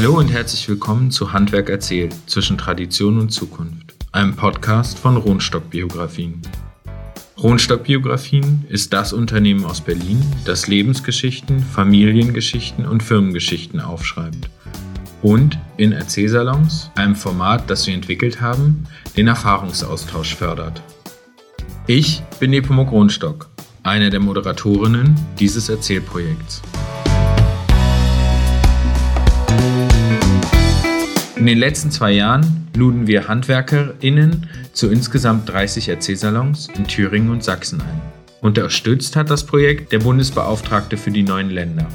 Hallo und herzlich willkommen zu Handwerk erzählt zwischen Tradition und Zukunft, einem Podcast von Rohnstock Biografien. Rohnstock Biografien ist das Unternehmen aus Berlin, das Lebensgeschichten, Familiengeschichten und Firmengeschichten aufschreibt. Und in Erzählsalons, einem Format, das wir entwickelt haben, den Erfahrungsaustausch fördert. Ich bin Nepomuk Rohnstock, eine der Moderatorinnen dieses Erzählprojekts. In den letzten zwei Jahren luden wir HandwerkerInnen zu insgesamt 30 Erzählsalons in Thüringen und Sachsen ein. Unterstützt hat das Projekt der Bundesbeauftragte für die neuen Länder.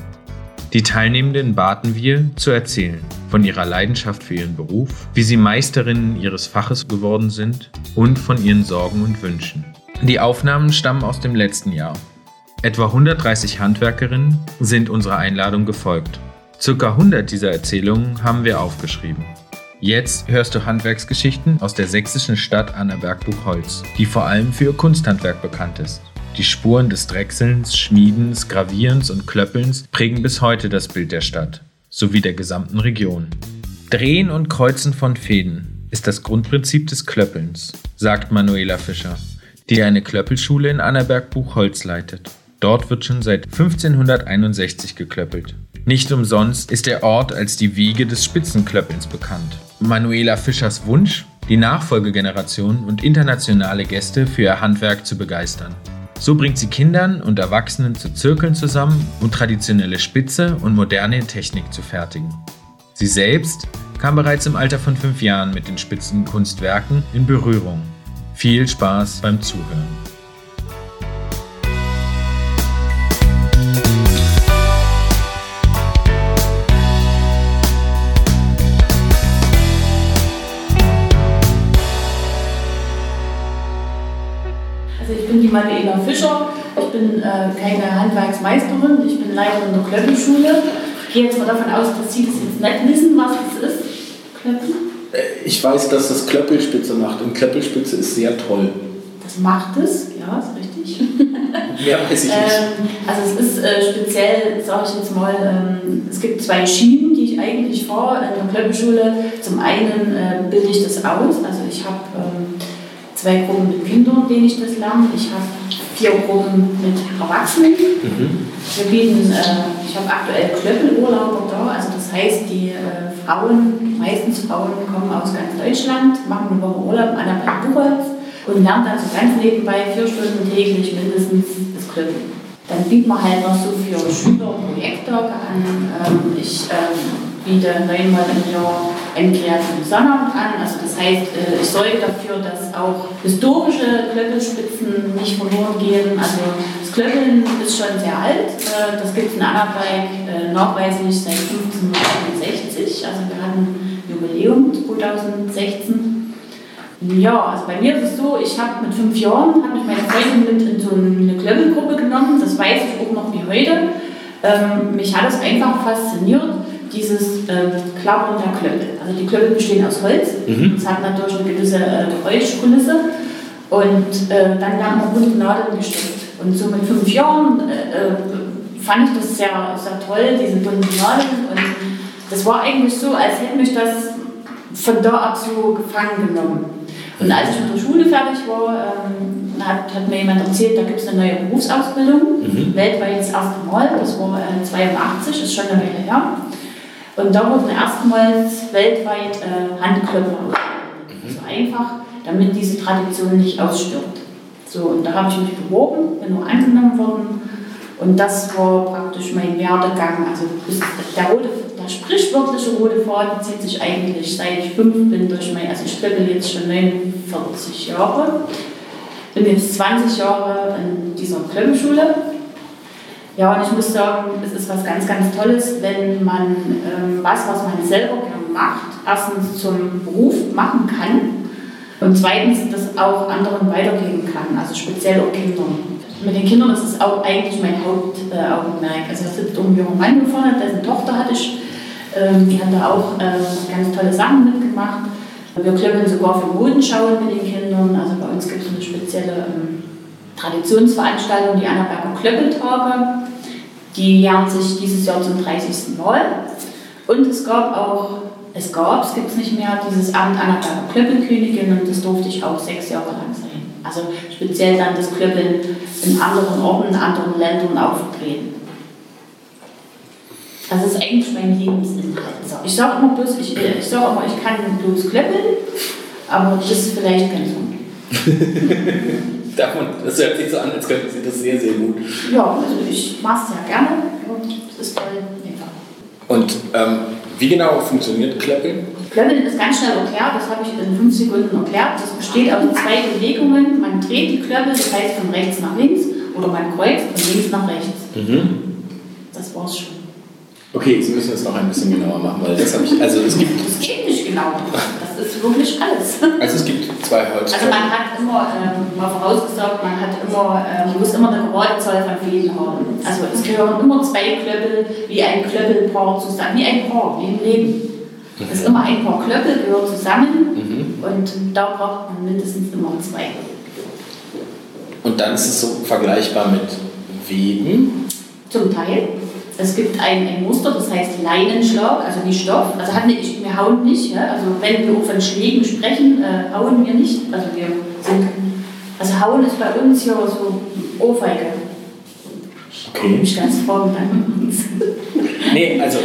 Die Teilnehmenden baten wir, zu erzählen von ihrer Leidenschaft für ihren Beruf, wie sie Meisterinnen ihres Faches geworden sind und von ihren Sorgen und Wünschen. Die Aufnahmen stammen aus dem letzten Jahr. Etwa 130 Handwerkerinnen sind unserer Einladung gefolgt Circa 100 dieser Erzählungen haben wir aufgeschrieben. Jetzt hörst du Handwerksgeschichten aus der sächsischen Stadt Annaberg-Buchholz, die vor allem für ihr Kunsthandwerk bekannt ist. Die Spuren des Drechselns, Schmiedens, Gravierens und Klöppelns prägen bis heute das Bild der Stadt sowie der gesamten Region. Drehen und Kreuzen von Fäden ist das Grundprinzip des Klöppelns, sagt Manuela Fischer, die eine Klöppelschule in Annaberg-Buchholz leitet. Dort wird schon seit 1561 geklöppelt. Nicht umsonst ist der Ort als die Wiege des Spitzenklöppelns bekannt. Manuela Fischers Wunsch, die Nachfolgegeneration und internationale Gäste für ihr Handwerk zu begeistern. So bringt sie Kindern und Erwachsenen zu Zirkeln zusammen und traditionelle Spitze und moderne Technik zu fertigen. Sie selbst kam bereits im Alter von fünf Jahren mit den Spitzenkunstwerken in Berührung. Viel Spaß beim Zuhören. Manuela Fischer. Ich bin äh, keine Handwerksmeisterin, ich bin Leiterin der Klöppelschule. Ich gehe jetzt mal davon aus, dass Sie das jetzt nicht wissen, was das ist. Klöppeln? Äh, ich weiß, dass das Klöppelspitze macht und Klöppelspitze ist sehr toll. Das macht es, ja, ist richtig. Mehr weiß ich nicht. Ähm, also es ist äh, speziell, sage ich jetzt mal, ähm, es gibt zwei Schienen, die ich eigentlich fahre in der Klöppelschule. Zum einen äh, bilde ich das aus, also ich habe ähm, zwei Gruppen mit Kindern, denen ich das lerne. Ich habe vier Gruppen mit Erwachsenen. Mhm. Wir bieten, äh, ich habe aktuell Klöppelurlauber da, also das heißt, die äh, Frauen, meistens Frauen kommen aus ganz Deutschland, machen eine Woche Urlaub an der Buchholz und lernen dann so ganz nebenbei vier Stunden täglich mindestens das Klöppeln. Dann bieten wir halt noch so für Schüler Projekttage an. Ähm, ich ähm, biete neunmal im Jahr einen kreativen Sonnabend an. Also das heißt, äh, ich sorge dafür, dass auch historische Klöppelspitzen nicht verloren gehen. Also das Klöppeln ist schon sehr alt. Äh, das gibt es in Annaberg äh, nachweislich seit 1561. Also wir hatten Jubiläum 2016. Ja, also bei mir ist es so, ich habe mit fünf Jahren hat mich meine Freundin mit in so eine Klöppelgruppe genommen. Das weiß ich auch noch wie heute. Ähm, mich hat es einfach fasziniert dieses äh, Klappern der Klöppel. Also die Klöppel bestehen aus Holz. Mhm. Das hat natürlich eine gewisse äh, Geräuschkulisse. Und äh, dann werden wir bunte Nadeln gesteckt. Und so mit fünf Jahren äh, äh, fand ich das sehr, sehr toll, diese bunten Nadeln. Und das war eigentlich so, als hätte mich das von da ab so gefangen genommen. Und als ich mit der Schule fertig war, ähm, hat, hat, mir jemand erzählt, da gibt es eine neue Berufsausbildung, mhm. weltweit das erste Mal, das war äh, 82, ist schon eine Weile her. Und da wurden erstmals weltweit äh, Handklöpfer mhm. So einfach, damit diese Tradition nicht ausstirbt. So, und da habe ich mich beworben, bin nur angenommen worden. Und das war praktisch mein Werdegang. Also der, rote, der sprichwörtliche rote Faden zieht sich eigentlich seit ich fünf bin durch mein, also ich klöppel jetzt schon 49 Jahre. Bin jetzt 20 Jahre in dieser Klöppelschule ja, und ich muss sagen, es ist was ganz, ganz Tolles, wenn man ähm, was, was man selber gerne macht, erstens zum Beruf machen kann und zweitens das auch anderen weitergeben kann, also speziell auch Kindern. Mit den Kindern ist es auch eigentlich mein Hauptaugenmerk. Äh, also da sitzt ein junger Mann vorne, dessen Tochter hatte ich, ähm, die hat da auch äh, ganz tolle Sachen mitgemacht. Wir klöppeln sogar für Modenschauen mit den Kindern. Also bei uns gibt es eine spezielle ähm, Traditionsveranstaltung, die Annaberger Klöppeltage. Die jähren sich dieses Jahr zum 30. Mal. Und es gab auch, es gab, es gibt es nicht mehr, dieses Amt Annaberger Klöppelkönigin und das durfte ich auch sechs Jahre lang sein. Also speziell dann das Klöppeln in anderen Orten, in anderen Ländern auftreten. Das ist eigentlich mein Lebensinhalt. Ich sage immer bloß, ich, ich sage immer, ich kann bloß klöppeln, aber das ist vielleicht ganz gut. das hört sich so an, als könnten Sie das sehr, sehr gut. Ja, also ich mache es ja gerne und es ist toll. Und ähm, wie genau funktioniert Klöppeln? Klöppeln ist ganz schnell erklärt, das habe ich in fünf Sekunden erklärt. Das besteht aus zwei Bewegungen. Man dreht die Klöppel, das heißt von rechts nach links, oder man kreuzt von links nach rechts. Mhm. Das war's schon. Okay, Sie müssen das noch ein bisschen genauer machen, weil das habe ich. Also es gibt. Das geht nicht genau. Das ist wirklich alles. Also es gibt zwei Holz. Also man hat immer, ähm, mal vorausgesagt, man hat immer, äh, man muss immer eine gerade Zahl von Fäden haben. Also es gehören immer zwei Klöppel wie ein Klöppelpaar zusammen, wie ein Paar, wie im Leben. Es ist immer ein Paar Klöppel gehört zusammen mhm. und da braucht man mindestens immer zwei. Und dann ist es so vergleichbar mit Weben? Zum Teil. Es gibt ein, ein Muster, das heißt Leinenschlag, also nicht Stoff. Also hat nicht, wir hauen nicht. Ja? Also wenn wir von Schlägen sprechen, äh, hauen wir nicht. Also wir sind, also hauen ist bei uns hier so Ohrfeige. Okay. Ich ganz froh mit Nee, also.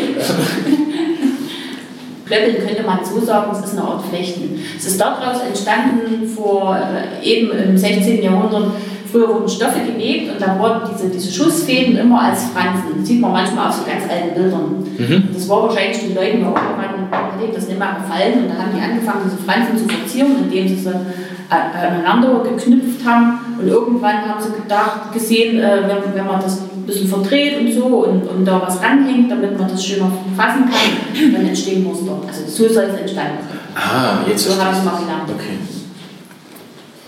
Klöppeln könnte man so sagen, es ist eine Art Flechten. Es ist daraus entstanden vor äh, eben im 16. Jahrhundert Früher wurden Stoffe gewebt und dann wurden diese, diese Schussfäden immer als Fransen. Das sieht man manchmal auf so ganz alten Bildern. Mhm. Das war wahrscheinlich den Leuten ja irgendwann das nicht mehr gefallen und dann haben die angefangen, diese Fransen zu verzieren, indem sie sie aneinander geknüpft haben. Und irgendwann haben sie gedacht, gesehen, äh, wenn, wenn man das ein bisschen verdreht und so und, und da was ranhängt, damit man das schöner fassen kann, dann entstehen Muster. Also so soll es entstanden sein. Ah, jetzt So haben sie mal gelernt. Okay.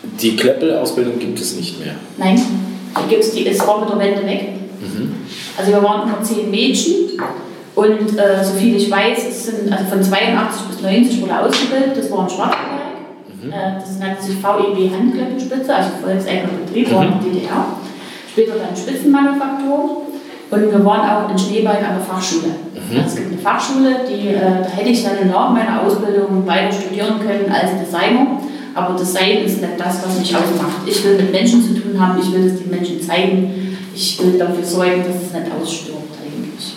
Die Kleppel-Ausbildung gibt es nicht mehr? Nein, die gibt es, die ist vor mit der Wende weg. Mhm. Also wir waren immer zehn Mädchen und äh, so viel ich weiß, es sind also von 82 bis 90 wurde ausgebildet, das war ein Schwarzwald. Mhm. Äh, das nannte sich VEB Handklöppelspitze, also volkseigener Betrieb, mhm. war in der DDR. Später dann Spitzenmanufaktur. Und wir waren auch in Schneebein an der Fachschule. Mhm. Also es gibt eine Fachschule, die, äh, da hätte ich dann nach meiner Ausbildung weiter studieren können als Designer. Aber das Sein ist nicht das, was mich ausmacht. Ich will mit Menschen zu tun haben, ich will es den Menschen zeigen, ich will dafür sorgen, dass es nicht ausstirbt eigentlich.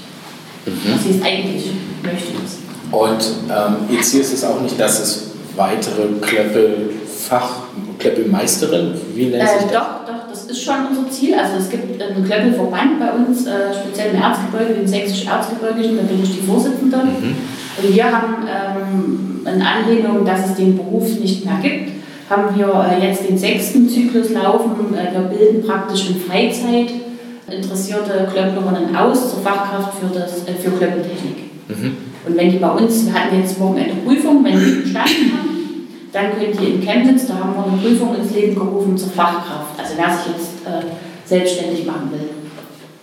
Mhm. Das ist eigentlich, möchte es. Und ähm, jetzt hier ist es auch nicht, dass es weitere Klöppelfach, Klöppelmeisterin, wie nennt sich äh, das? Doch, doch, das ist schon unser Ziel. Also es gibt einen Klöppelverband bei uns, äh, speziell im Erzgebirge, den sächsischen Erzgebirgischen, da bin ich die Vorsitzende. Mhm. Und wir haben ähm, in Anlehnung, dass es den Beruf nicht mehr gibt, haben wir äh, jetzt den sechsten Zyklus laufen. Äh, wir bilden praktisch in Freizeit interessierte Klöpplerinnen aus zur Fachkraft für, das, äh, für Klöppeltechnik. Mhm. Und wenn die bei uns, wir hatten jetzt morgen eine Prüfung, wenn die bestanden haben, dann können die in Chemnitz, da haben wir eine Prüfung ins Leben gerufen zur Fachkraft. Also wer sich jetzt äh, selbstständig machen will,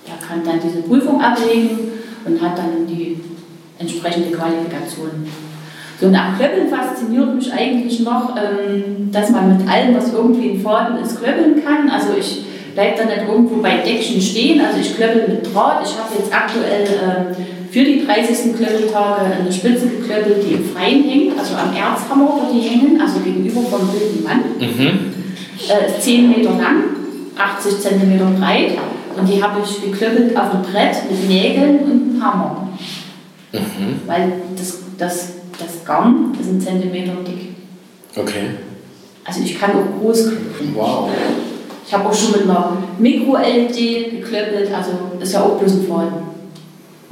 der kann dann diese Prüfung ablegen und hat dann die entsprechende Qualifikation. So, und am Klöppeln fasziniert mich eigentlich noch, ähm, dass man mit allem, was irgendwie in Faden ist, klöppeln kann. Also ich bleibe dann nicht irgendwo bei Deckchen stehen. Also ich klöppel mit Draht. Ich habe jetzt aktuell ähm, für die 30. Klöppeltage eine Spitze geklöppelt, die im Freien hängt, also am Erzhammer, wo die hängen, also gegenüber vom wilden Mann. Mhm. Äh, 10 Meter lang, 80 cm breit. Und die habe ich geklöppelt auf dem Brett mit Nägeln und einem Hammer. Mhm. Weil das, das das Garn ist ein Zentimeter dick. Okay. Also ich kann auch groß klöppeln. Wow. Ich habe auch schon mit einer Mikro-LED geklöppelt, also ist ja auch bloß ein Faden.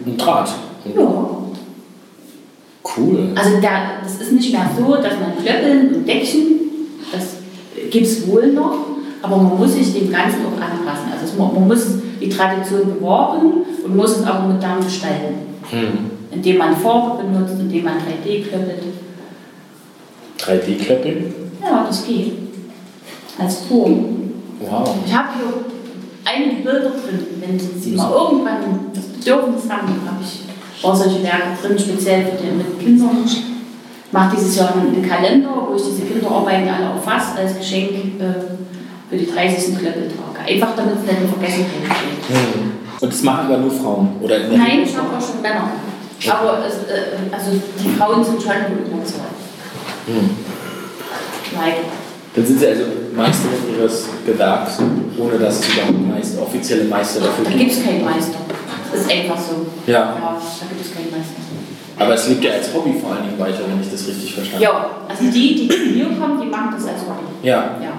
Ein Draht? Ja. Cool. Also da, das ist nicht mehr so, dass man Klöppeln und Deckchen, das gibt es wohl noch, aber man muss sich dem Ganzen auch anpassen. Also es, man muss die Tradition bewahren und muss es auch modern gestalten. Hm indem man Farbe benutzt, indem man 3D klöppelt. 3D klöppeln? Ja, das geht. Als Form. Wow. Ich habe hier einige Bilder drin. Wenn Sie mal irgendwann das Bedürfnis haben, habe ich auch solche Werke drin, speziell für die, mit Kindern. Ich mache dieses Jahr einen Kalender, wo ich diese Kinderarbeiten alle erfasse als Geschenk äh, für die 30. Klöppeltage. Einfach damit es nicht in Vergessenheit steht. Mhm. Und das machen aber nur Frauen? Oder Nein, ich habe auch schon Männer. Aber es, äh, also die Frauen sind schon überzeugt. Hm. Leider. Dann sind Sie also Meisterin Ihres Gewerbs, ohne dass es überhaupt Meister, offizielle Meister dafür Da gibt. gibt es keinen Meister. Das ist einfach so. Ja. Ja, da gibt es keinen Meister. Aber es lebt ja als Hobby vor allen Dingen weiter, wenn ich das richtig verstanden habe. Ja, also die, die zu mir kommen, die machen das als Hobby. Ja, Ja.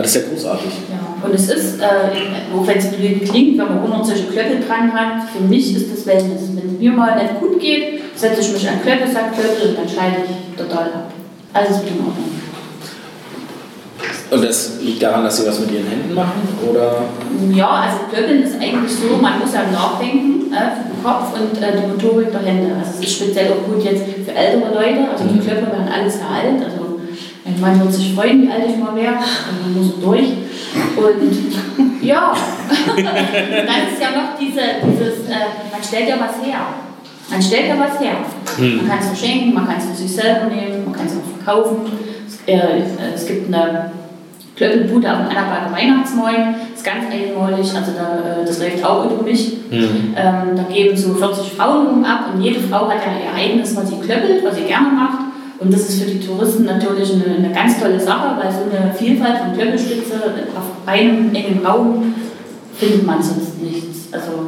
Aber das ist ja großartig. ja. Und es ist, äh, auch wenn es blöd klingt, wenn man 100 solche Klöppel dran hat, für mich ist das Wellness. Wenn es mir mal nicht gut geht, setze ich mich an Klöppel, sag Klöppel und dann schalte ich total ab. Alles ist in Ordnung. Und das liegt daran, dass Sie was mit Ihren Händen machen? Oder? Ja, also Klöppeln ist eigentlich so, man muss ja nachdenken äh, für den Kopf und äh, die Motorik der Hände. Also es ist speziell auch gut jetzt für ältere Leute, also die Klöppel werden alle sehr alt. Also mein Mann wird sich freuen, wie alt ich mal wäre, und dann muss er durch. Und ja, dann ist ja noch diese, dieses, äh, man stellt ja was her. Man stellt ja was her. Man kann es verschenken, man kann es für sich selber nehmen, man kann es auch verkaufen. Es, äh, es gibt eine Klöppelbude am Annaberger Weihnachtsmarkt, ist ganz einmalig, also da, äh, das läuft auch über mich. Mhm. Ähm, da geben so 40 Frauen ab und jede Frau hat ja ihr eigenes, was sie klöppelt, was sie gerne macht. Und das ist für die Touristen natürlich eine, eine ganz tolle Sache, weil so eine Vielfalt von Klöppelspitze auf einem engen Raum findet man sonst nichts. Also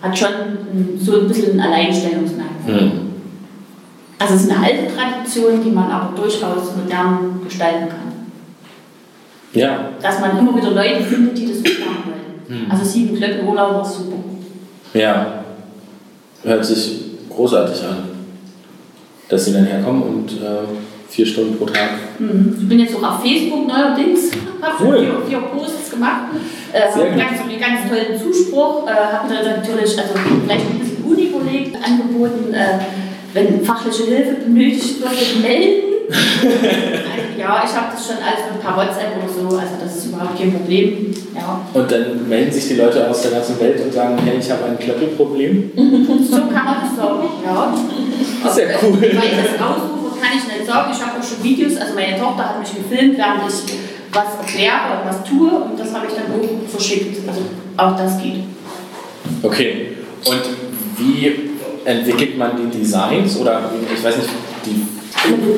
hat schon so ein bisschen ein Alleinstellungsmerkmal. Mhm. Also es ist eine alte Tradition, die man aber durchaus modern gestalten kann. Ja, Dass man immer wieder Leute findet, die das so machen wollen. Mhm. Also sieben Klöppelurlaub war super. ja. Hört sich großartig an, dass Sie dann herkommen und äh, vier Stunden pro Tag. Mhm. Ich bin jetzt auch auf Facebook neuerdings, habe Cool. vier, vier Posts gemacht, äh, habe ganz, ganz tollen Zuspruch, äh, habe natürlich also vielleicht ein bisschen unüberlegt angeboten, äh, wenn fachliche Hilfe benötigt wird, melden. ja, ich habe das schon alles mit per WhatsApp oder so, also das ist überhaupt kein Problem. Ja. Und dann melden sich die Leute aus der ganzen Welt und sagen, hey, ich habe ein Klöppelproblem. So kann man das sagen, ja. Das ist ja cool. Weil ich das ausrufe, kann ich nicht sagen. Ich habe auch schon Videos, also meine Tochter hat mich gefilmt, während ich was erkläre und was tue und das habe ich dann auch verschickt. Also auch das geht. Okay. Und wie entwickelt man die Designs oder ich weiß nicht, die.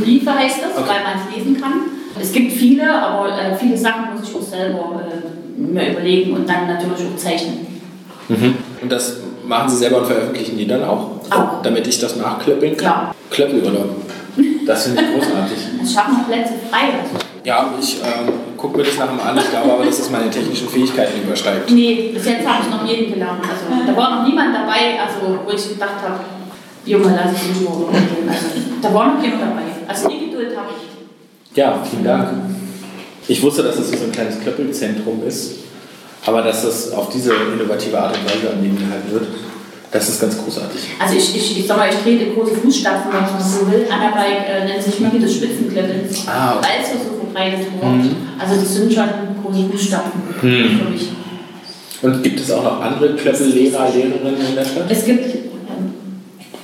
Briefe heißt das, Okay. weil man es lesen kann. Es gibt viele, aber äh, viele Sachen muss ich auch selber äh, mir überlegen und dann natürlich auch zeichnen. Mhm. Und das machen Sie selber und veröffentlichen die dann auch? Auch. Damit ich das nachklöppeln kann? Klar. Klöppelurlaub. Das finde ich großartig. Ich habe noch Plätze frei. Also. Ja, ich ähm, gucke mir das nachher mal an. Ich glaube aber, dass es meine technischen Fähigkeiten übersteigt. Nee, bis jetzt habe ich noch jeden gelernt. Also, da war noch niemand dabei, also, wo ich gedacht habe, Junge, lass es nicht mal gehen. Also, da war noch jemand dabei. Also die Geduld habe ich. Ja, vielen Dank. Ich wusste, dass es so ein kleines Klöppelzentrum ist, aber dass das auf diese innovative Art und Weise am Leben gehalten wird, das ist ganz großartig. Also ich, ich, ich sag mal, ich trete große Fußstapfen, wenn man so will. Annaberg äh, nennt sich Magie des Spitzenkletters, Ah, okay. weil es ja so verbreitet wird. Mhm. Also das sind schon große Fußstapfen Mhm. für mich. Und gibt es auch noch andere Klöppellehrer, Lehrerinnen in der Stadt? Es gibt,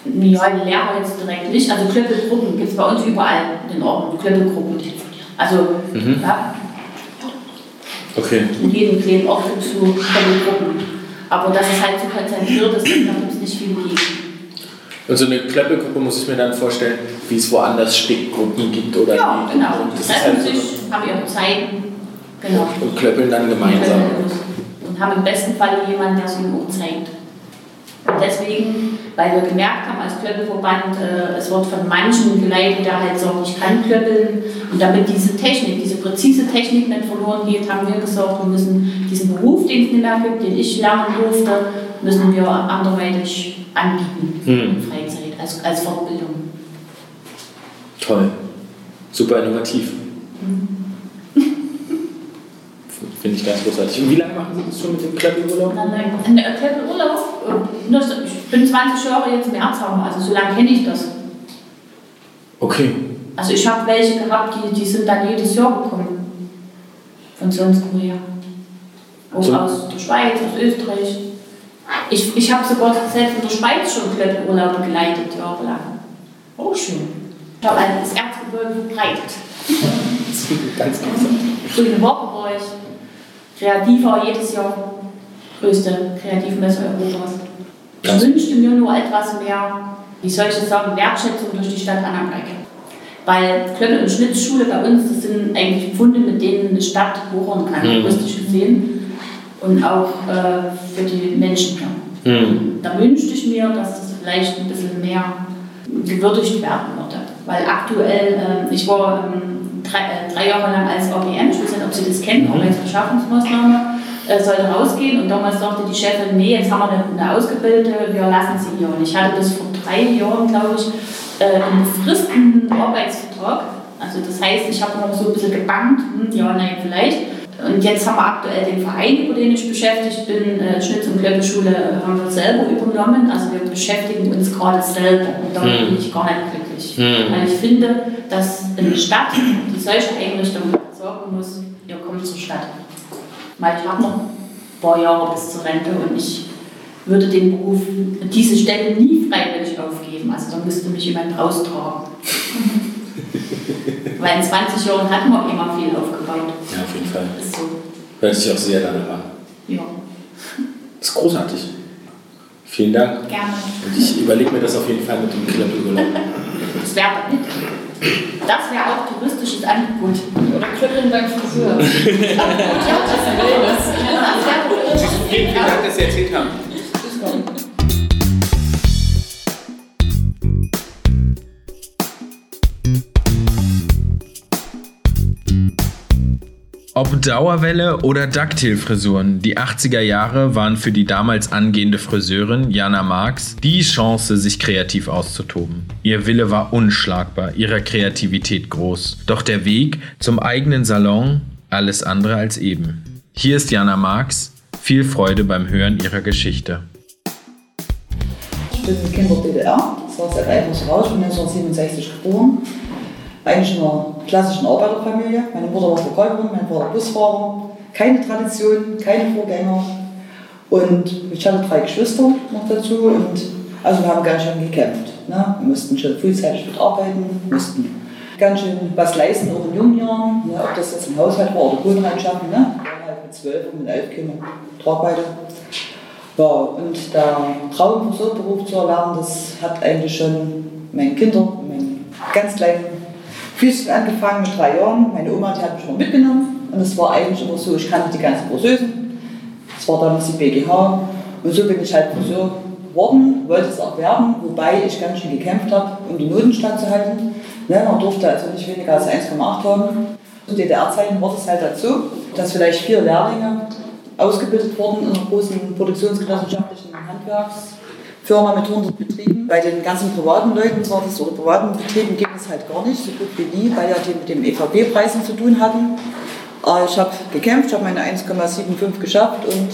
ja, die Lehrer jetzt direkt nicht, also Klöppelgruppen gibt es bei uns überall in Ordnung, Klöppelgruppen. Also, Mhm. ja, Okay. in jedem kleinen Ort gibt es so Klöppelgruppen. Aber dass es halt so konzentriert ist, da gibt es nicht viele gegen. Und so eine Klöppelgruppe muss ich mir dann vorstellen, wie es woanders Stickgruppen gibt oder Ja, genau. Und Die das ist treffen halt so. sich, haben ihre Zeiten. Genau. Und klöppeln dann gemeinsam. Und haben im besten Fall jemanden, der es ihnen auch zeigt. Und deswegen, weil wir gemerkt haben als Klöppelverband, äh, es wird von manchen geleitet, der halt sagt, ich kann klöppeln. Und damit diese Technik, diese präzise Technik nicht verloren geht, haben wir gesagt, wir müssen diesen Beruf, den es nicht mehr gibt, den ich lernen durfte, müssen wir anderweitig anbieten Hm. in Freizeit, als, als Fortbildung. Toll. Super innovativ. Finde ich ganz großartig. Und wie lange machen Sie das schon mit dem Klöppelurlaub? Ein Klöppelurlaub, äh, nur so- ich bin 20 Jahre jetzt im Erzhauer, also so lange kenne ich das. Okay. Also ich habe welche gehabt, die, die sind dann jedes Jahr gekommen. Von sonst woher. Auch So. aus der Schweiz, aus Österreich. Ich, ich habe sogar selbst in der Schweiz schon Klöppelurlaube geleitet, jahrelang. Auch schön. Ich habe das Erzgebirge verbreitet. ganz großartig. Grüne Woche war ich. Kreativer jedes Jahr. Größte Kreativmesse Europas. Ich wünschte mir nur etwas mehr wie soll ich das sagen, Wertschätzung durch die Stadt Annaberg. Weil Klöppel- und Schnitzschule bei uns, das sind eigentlich Funde, mit denen eine Stadt wuchern kann, Mhm. gesehen. Und auch äh, für die Menschen hier. Mhm. Da wünschte ich mir, dass das vielleicht ein bisschen mehr gewürdigt werden würde. Weil aktuell, äh, ich war ähm, drei, äh, drei Jahre lang als OGM, ich weiß nicht, ob Sie das kennen, Mhm. Arbeitsbeschaffungsmaßnahme, äh, sollte rausgehen und damals sagte die Chefin, nee, jetzt haben wir eine, eine Ausgebildete, wir lassen sie hier. Und ich hatte bis vor drei Jahren, glaube ich, äh, einen befristeten Arbeitsvertrag. Also das heißt, ich habe noch so ein bisschen gebankt, hm, ja, nein, vielleicht. Und jetzt haben wir aktuell den Verein, über den ich beschäftigt bin, äh, Schnitz- und Klöppelschule, äh, haben wir selber übernommen. Also wir beschäftigen uns gerade selber und damit Hm. bin ich gar nicht glücklich. Hm. Weil ich finde, dass eine Stadt, die solche Einrichtungen sorgen muss, ihr kommt zur Stadt. Weil ich habe noch ein paar Jahre bis zur Rente und ich würde den Beruf, diese Stelle nie freiwillig aufgeben. Also da müsste mich jemand raustragen. Weil in 20 Jahren hat man immer viel aufgebaut. Ja, auf jeden Fall. Ist so. Hört sich auch sehr danach an. Ja, Das ist großartig. Vielen Dank. gerne. Und ich überlege mir das auf jeden Fall mit dem Klöppelurlaub. Das wäre das wäre auch touristisches Angebot. Oder Klöppeln beim Friseur. Ja, das wäre das. Vielen, vielen Dank, dass Sie erzählt haben. Ob Dauerwelle oder Ducktail-Frisuren, die 80er Jahre waren für die damals angehende Friseurin Jana Marx die Chance, sich kreativ auszutoben. Ihr Wille war unschlagbar, ihre Kreativität groß. Doch der Weg zum eigenen Salon alles andere als eben. Hier ist Jana Marx. Viel Freude beim Hören ihrer Geschichte. Ich bin Kind der DDR, das war seit Alters raus, ich bin 1967 geboren. Eigentlich in einer klassischen Arbeiterfamilie. Meine Mutter war Verkäuferin, mein Vater Busfahrer. Keine Tradition, keine Vorgänger. Und ich hatte drei Geschwister noch dazu und also wir haben ganz schön gekämpft. Ne? Wir mussten schon frühzeitig mitarbeiten, mussten ganz schön was leisten, auch in jungen Jahren. Ne? Ob das jetzt ein Haushalt war oder Wohnheim schaffen. Ne? Halt mit zwölf und mit elf Kindern Tragweite. Ja, und der Traum, Friseurberuf zu erlernen, das hat eigentlich schon meinen Kindern, meinen ganz kleinen Füßen angefangen mit drei Jahren. Meine Oma, die hat mich immer mitgenommen. Und es war eigentlich immer so, ich kannte die ganzen Friseusen. Das war damals die BGH. Und so bin ich halt Friseur geworden, wollte es auch werden, wobei ich ganz schön gekämpft habe, um die Noten standzuhalten. Ne, man durfte also nicht weniger als 1,8 haben. Zu DDR-Zeiten war das halt dazu, dass vielleicht vier Lehrlinge ausgebildet wurden in einer großen produktionsgenossenschaftlichen Handwerksfirma mit 100 Betrieben. Bei den ganzen privaten Leuten war oder privaten Betrieben ging es halt gar nicht, so gut wie nie, weil ja die mit den EVB-Preisen zu tun hatten. Aber ich habe gekämpft, habe meine 1,75 geschafft und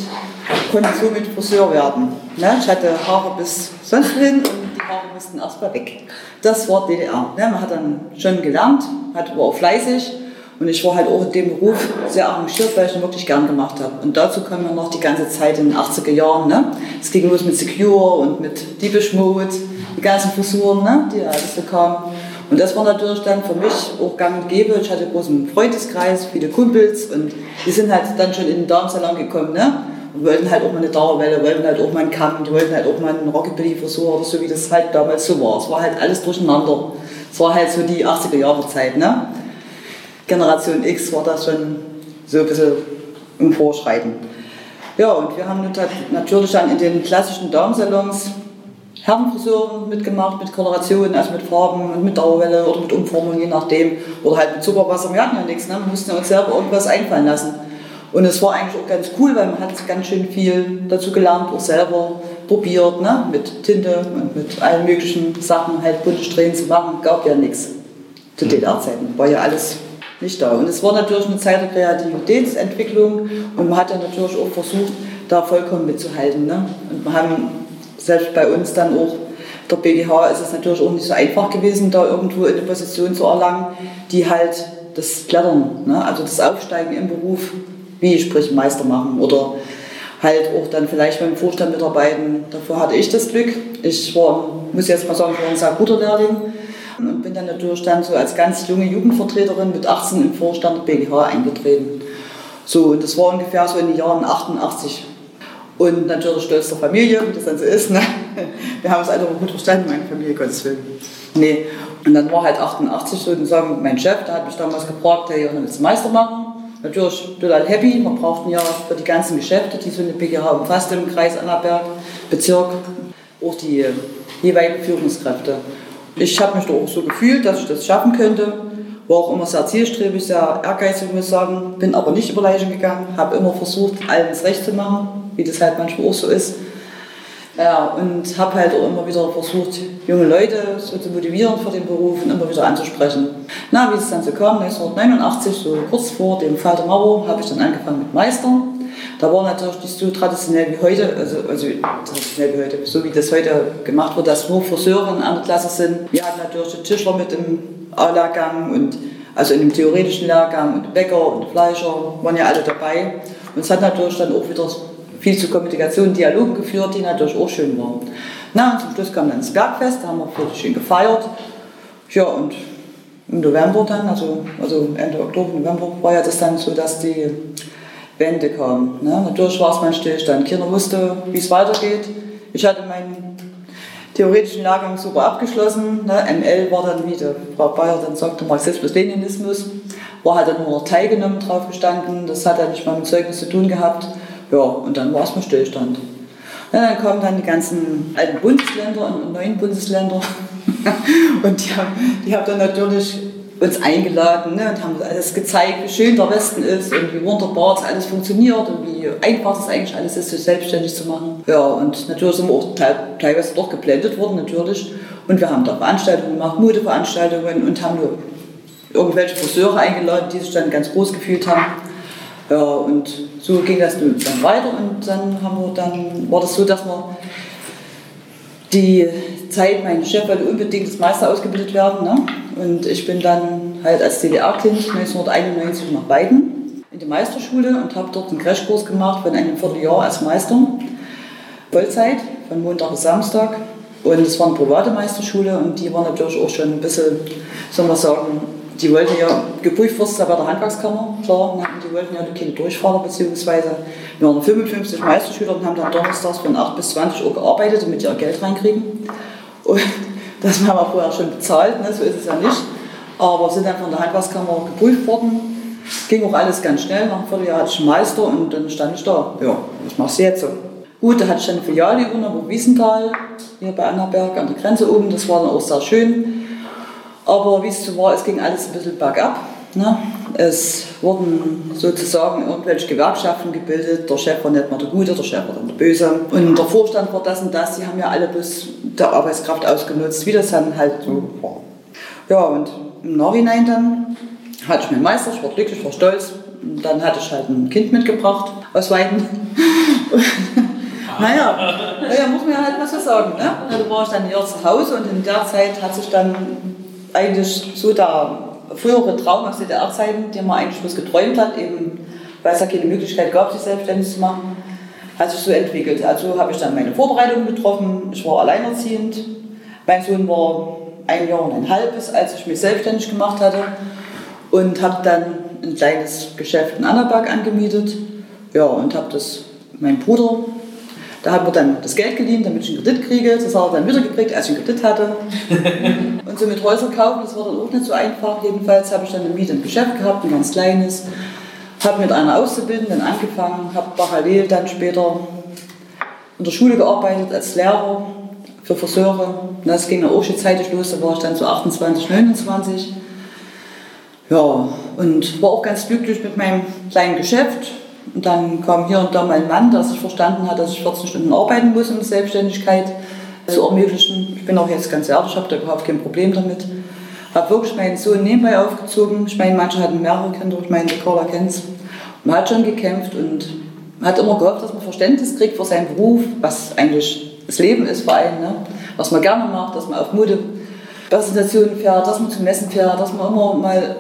konnte somit Friseur werden. Ne? Ich hatte Haare bis sonst hin und die Haare mussten erstmal weg. Das war DDR. Ne? Man hat dann schon gelernt, hat, war auch fleißig und ich war halt auch in dem Beruf sehr arrangiert, weil ich ihn wirklich gern gemacht habe. Und dazu kam ja noch die ganze Zeit in den 80er Jahren. Ne? Es ging los mit Secure und mit Deepish Mode, die ganzen Frisuren, ne? die alles so. Und das war natürlich dann für mich auch gang und gäbe. Ich hatte großen Freundeskreis, viele Kumpels und die sind halt dann schon in den Darmsalon gekommen. Ne? Und wollten halt auch mal eine Dauerwelle, wollten halt auch mal einen Kamm, die wollten halt auch mal einen Rockabilly-Frisur oder so, wie das halt damals so war. Es war halt alles durcheinander. Es war halt so die 80er Jahre Zeit. Ne? Generation X war das schon so ein bisschen im Vorschreiten. Ja, und wir haben natürlich dann in den klassischen Darmsalons Herrenfriseuren mitgemacht, mit Kolorationen, also mit Farben und mit Dauerwelle oder mit Umformung, je nachdem. Oder halt mit Zuckerwasser. Wir hatten ja nichts, ne? wir mussten uns selber irgendwas einfallen lassen. Und es war eigentlich auch ganz cool, weil man hat ganz schön viel dazu gelernt, auch selber probiert, ne? mit Tinte und mit allen möglichen Sachen, halt bunte Strähnen zu machen. Gab ja nichts zu DDR-Zeiten, war ja alles nicht da. Und es war natürlich eine Zeit der Kreativitätsentwicklung und man hat ja natürlich auch versucht, da vollkommen mitzuhalten. Ne? Und wir haben selbst bei uns dann auch, der BGH ist es natürlich auch nicht so einfach gewesen, da irgendwo eine Position zu erlangen, die halt das Klettern, ne? also das Aufsteigen im Beruf, wie sprich Meister machen oder halt auch dann vielleicht beim Vorstand mitarbeiten. Dafür hatte ich das Glück. Ich war, muss jetzt mal sagen, ich war ein sehr guter Lehrling und bin dann natürlich dann so als ganz junge Jugendvertreterin mit 18 im Vorstand der BGH eingetreten. So, und das war ungefähr so in den Jahren 88. Und natürlich stolz der Familie, wie das dann so ist. Ne? Wir haben es alle gut verstanden, meine Familie, Gottes Willen. Nee. Und dann war halt 88 sozusagen mein Chef, der hat mich damals gefragt, hey, und willst du Meister machen? Natürlich total happy. Wir brauchten ja für die ganzen Geschäfte, die so eine BGH umfasst im Kreis Annaberg, Bezirk, auch die jeweiligen Führungskräfte. Ich habe mich da auch so gefühlt, dass ich das schaffen könnte. War auch immer sehr zielstrebig, sehr ehrgeizig, muss ich sagen. Bin aber nicht über Leichen gegangen, habe immer versucht, allen das Recht zu machen, wie das halt manchmal auch so ist. Ja, und habe halt auch immer wieder versucht, junge Leute so zu motivieren für den Beruf und immer wieder anzusprechen. Na, wie es dann so kam, 1989, so kurz vor dem Fall der Mauer, habe ich dann angefangen mit Meister. Da war natürlich nicht so traditionell wie heute, also, also traditionell wie heute, so wie das heute gemacht wird, dass nur Friseure in einer Klasse sind. Wir hatten natürlich den Tischler mit im A-Lehrgang und also in dem theoretischen Lehrgang und Bäcker und Fleischer waren ja alle dabei. Und es hat natürlich dann auch wieder viel zu Kommunikation, Dialogen geführt, die natürlich auch schön waren. Na, und zum Schluss kam dann das Bergfest, da haben wir völlig schön gefeiert. Ja, und im November dann, also, also Ende Oktober, November, war ja das dann so, dass die Wende kam. Ne? Natürlich war es mein Stillstand. Keiner wusste, wie es weitergeht. Ich hatte meinen theoretischen Lehrgang super abgeschlossen. Ne? ML war dann, wie die Frau Bayer dann sagte, Marxismus-Leninismus. War halt dann nur teilgenommen drauf gestanden. Das hat ja nicht mal mit Zeugnis zu tun gehabt. Ja, und dann war es mal Stillstand. Ja, dann kamen dann die ganzen alten Bundesländer und neuen Bundesländer. und die haben, die haben dann natürlich uns eingeladen ne, und haben alles gezeigt, wie schön der Westen ist und wie wunderbar das alles funktioniert und wie einfach das eigentlich alles ist, sich selbstständig zu machen. Ja, und natürlich sind wir auch teilweise doch geblendet worden, natürlich. Und wir haben da Veranstaltungen gemacht, Modeveranstaltungen und haben nur irgendwelche Friseure eingeladen, die sich dann ganz groß gefühlt haben. Ja, und so ging das dann weiter und dann, haben wir, dann war das so, dass wir die Zeit, mein Chef wollte unbedingt das Meister ausgebildet werden. Ne? Und ich bin dann halt als DDR-Kind 1991 nach Weiden in die Meisterschule und habe dort einen Crashkurs gemacht von einem Vierteljahr als Meister. Vollzeit, von Montag bis Samstag. Und es war eine private Meisterschule und die war natürlich auch schon ein bisschen, soll man sagen, die wollten ja, geprüft wurde bei der Handwerkskammer, klar, und die wollten ja die Kinder durchfahren, beziehungsweise wir waren 55 Meisterschüler und haben dann donnerstags von 8 bis 20 Uhr gearbeitet, damit die ihr Geld reinkriegen. Und das haben wir vorher schon bezahlt, ne? so ist es ja nicht. Aber sind dann von der Handwerkskammer geprüft worden. Ging auch alles ganz schnell. Nach einem Vierteljahr hatte ich einen Meister und dann stand ich da. Ja, was machst du jetzt so? Gut, da hatte ich dann eine Filiale übernommen, Wiesenthal, hier bei Annaberg an der Grenze oben. Das war dann auch sehr schön. Aber wie es so war, es ging alles ein bisschen bergab. Ne? Es wurden sozusagen irgendwelche Gewerkschaften gebildet. Der Chef war nicht mehr der Gute, der Chef war dann der Böse. Und der Vorstand war das und das. Die haben ja alle bis der Arbeitskraft ausgenutzt, wie das dann halt so war. Ja, und im Nachhinein dann hatte ich meinen Meister, ich war glücklich, war stolz. Und dann hatte ich halt ein Kind mitgebracht aus Weiden. naja, naja, muss man ja halt mal so sagen. Ne? Da war ich dann hier zu Hause und in der Zeit hat sich dann eigentlich so der frühere Traum aus DDR-Zeiten, den man eigentlich bloß geträumt hat, eben weil es ja keine Möglichkeit gab, sich selbstständig zu machen, hat sich so entwickelt. Also habe ich dann meine Vorbereitungen getroffen, ich war alleinerziehend. Mein Sohn war ein Jahr und ein halbes, als ich mich selbstständig gemacht hatte und habe dann ein kleines Geschäft in Annaberg angemietet. Ja, und habe das meinem Bruder da haben wir dann das Geld geliehen, damit ich einen Kredit kriege. Das hat er dann wieder gekriegt, als ich einen Kredit hatte. und so mit Häuser kaufen, das war dann auch nicht so einfach. Jedenfalls habe ich dann eine Miete im Geschäft gehabt, ein ganz kleines. Habe mit einer Auszubildenden angefangen, habe parallel dann später in der Schule gearbeitet als Lehrer für Friseure. Das ging dann auch schon zeitig los, da war ich dann so 28, 29. Ja, und war auch ganz glücklich mit meinem kleinen Geschäft und dann kam hier und da mein Mann, der sich verstanden hat, dass ich 14 Stunden arbeiten muss, um Selbstständigkeit zu ermöglichen. Ich bin auch jetzt ganz ehrlich, ich habe da überhaupt kein Problem damit. Habe wirklich meinen Sohn nebenbei aufgezogen. Ich meine, manche hatten mehrere Kinder, ich meine, Carla kennt Man hat schon gekämpft und hat immer gehofft, dass man Verständnis kriegt für seinen Beruf, was eigentlich das Leben ist für einen, ne? was man gerne macht, dass man auf Modepräsentationen fährt, dass man zu Messen fährt, dass man immer mal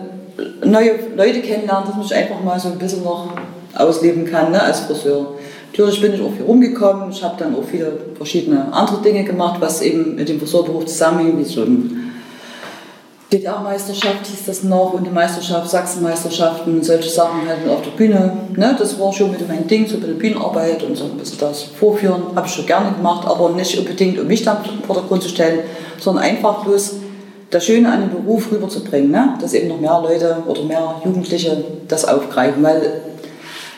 neue Leute kennenlernt, dass man sich einfach mal so ein bisschen noch ausleben kann ne, als Friseur. Natürlich bin ich auch hier rumgekommen. Ich habe dann auch viele verschiedene andere Dinge gemacht, was eben mit dem Friseurberuf zusammenhängt, wie so ein DDR-Meisterschaft hieß das noch und die Meisterschaft, Sachsenmeisterschaften, solche Sachen halt auf der Bühne. Ne? Das war schon mit mein Ding, so ein bisschen Bühnenarbeit und so ein bisschen das Vorführen. Habe ich schon gerne gemacht, aber nicht unbedingt, um mich dann im Vordergrund zu stellen, sondern einfach bloß das Schöne an den Beruf rüberzubringen. Ne? Dass eben noch mehr Leute oder mehr Jugendliche das aufgreifen. Weil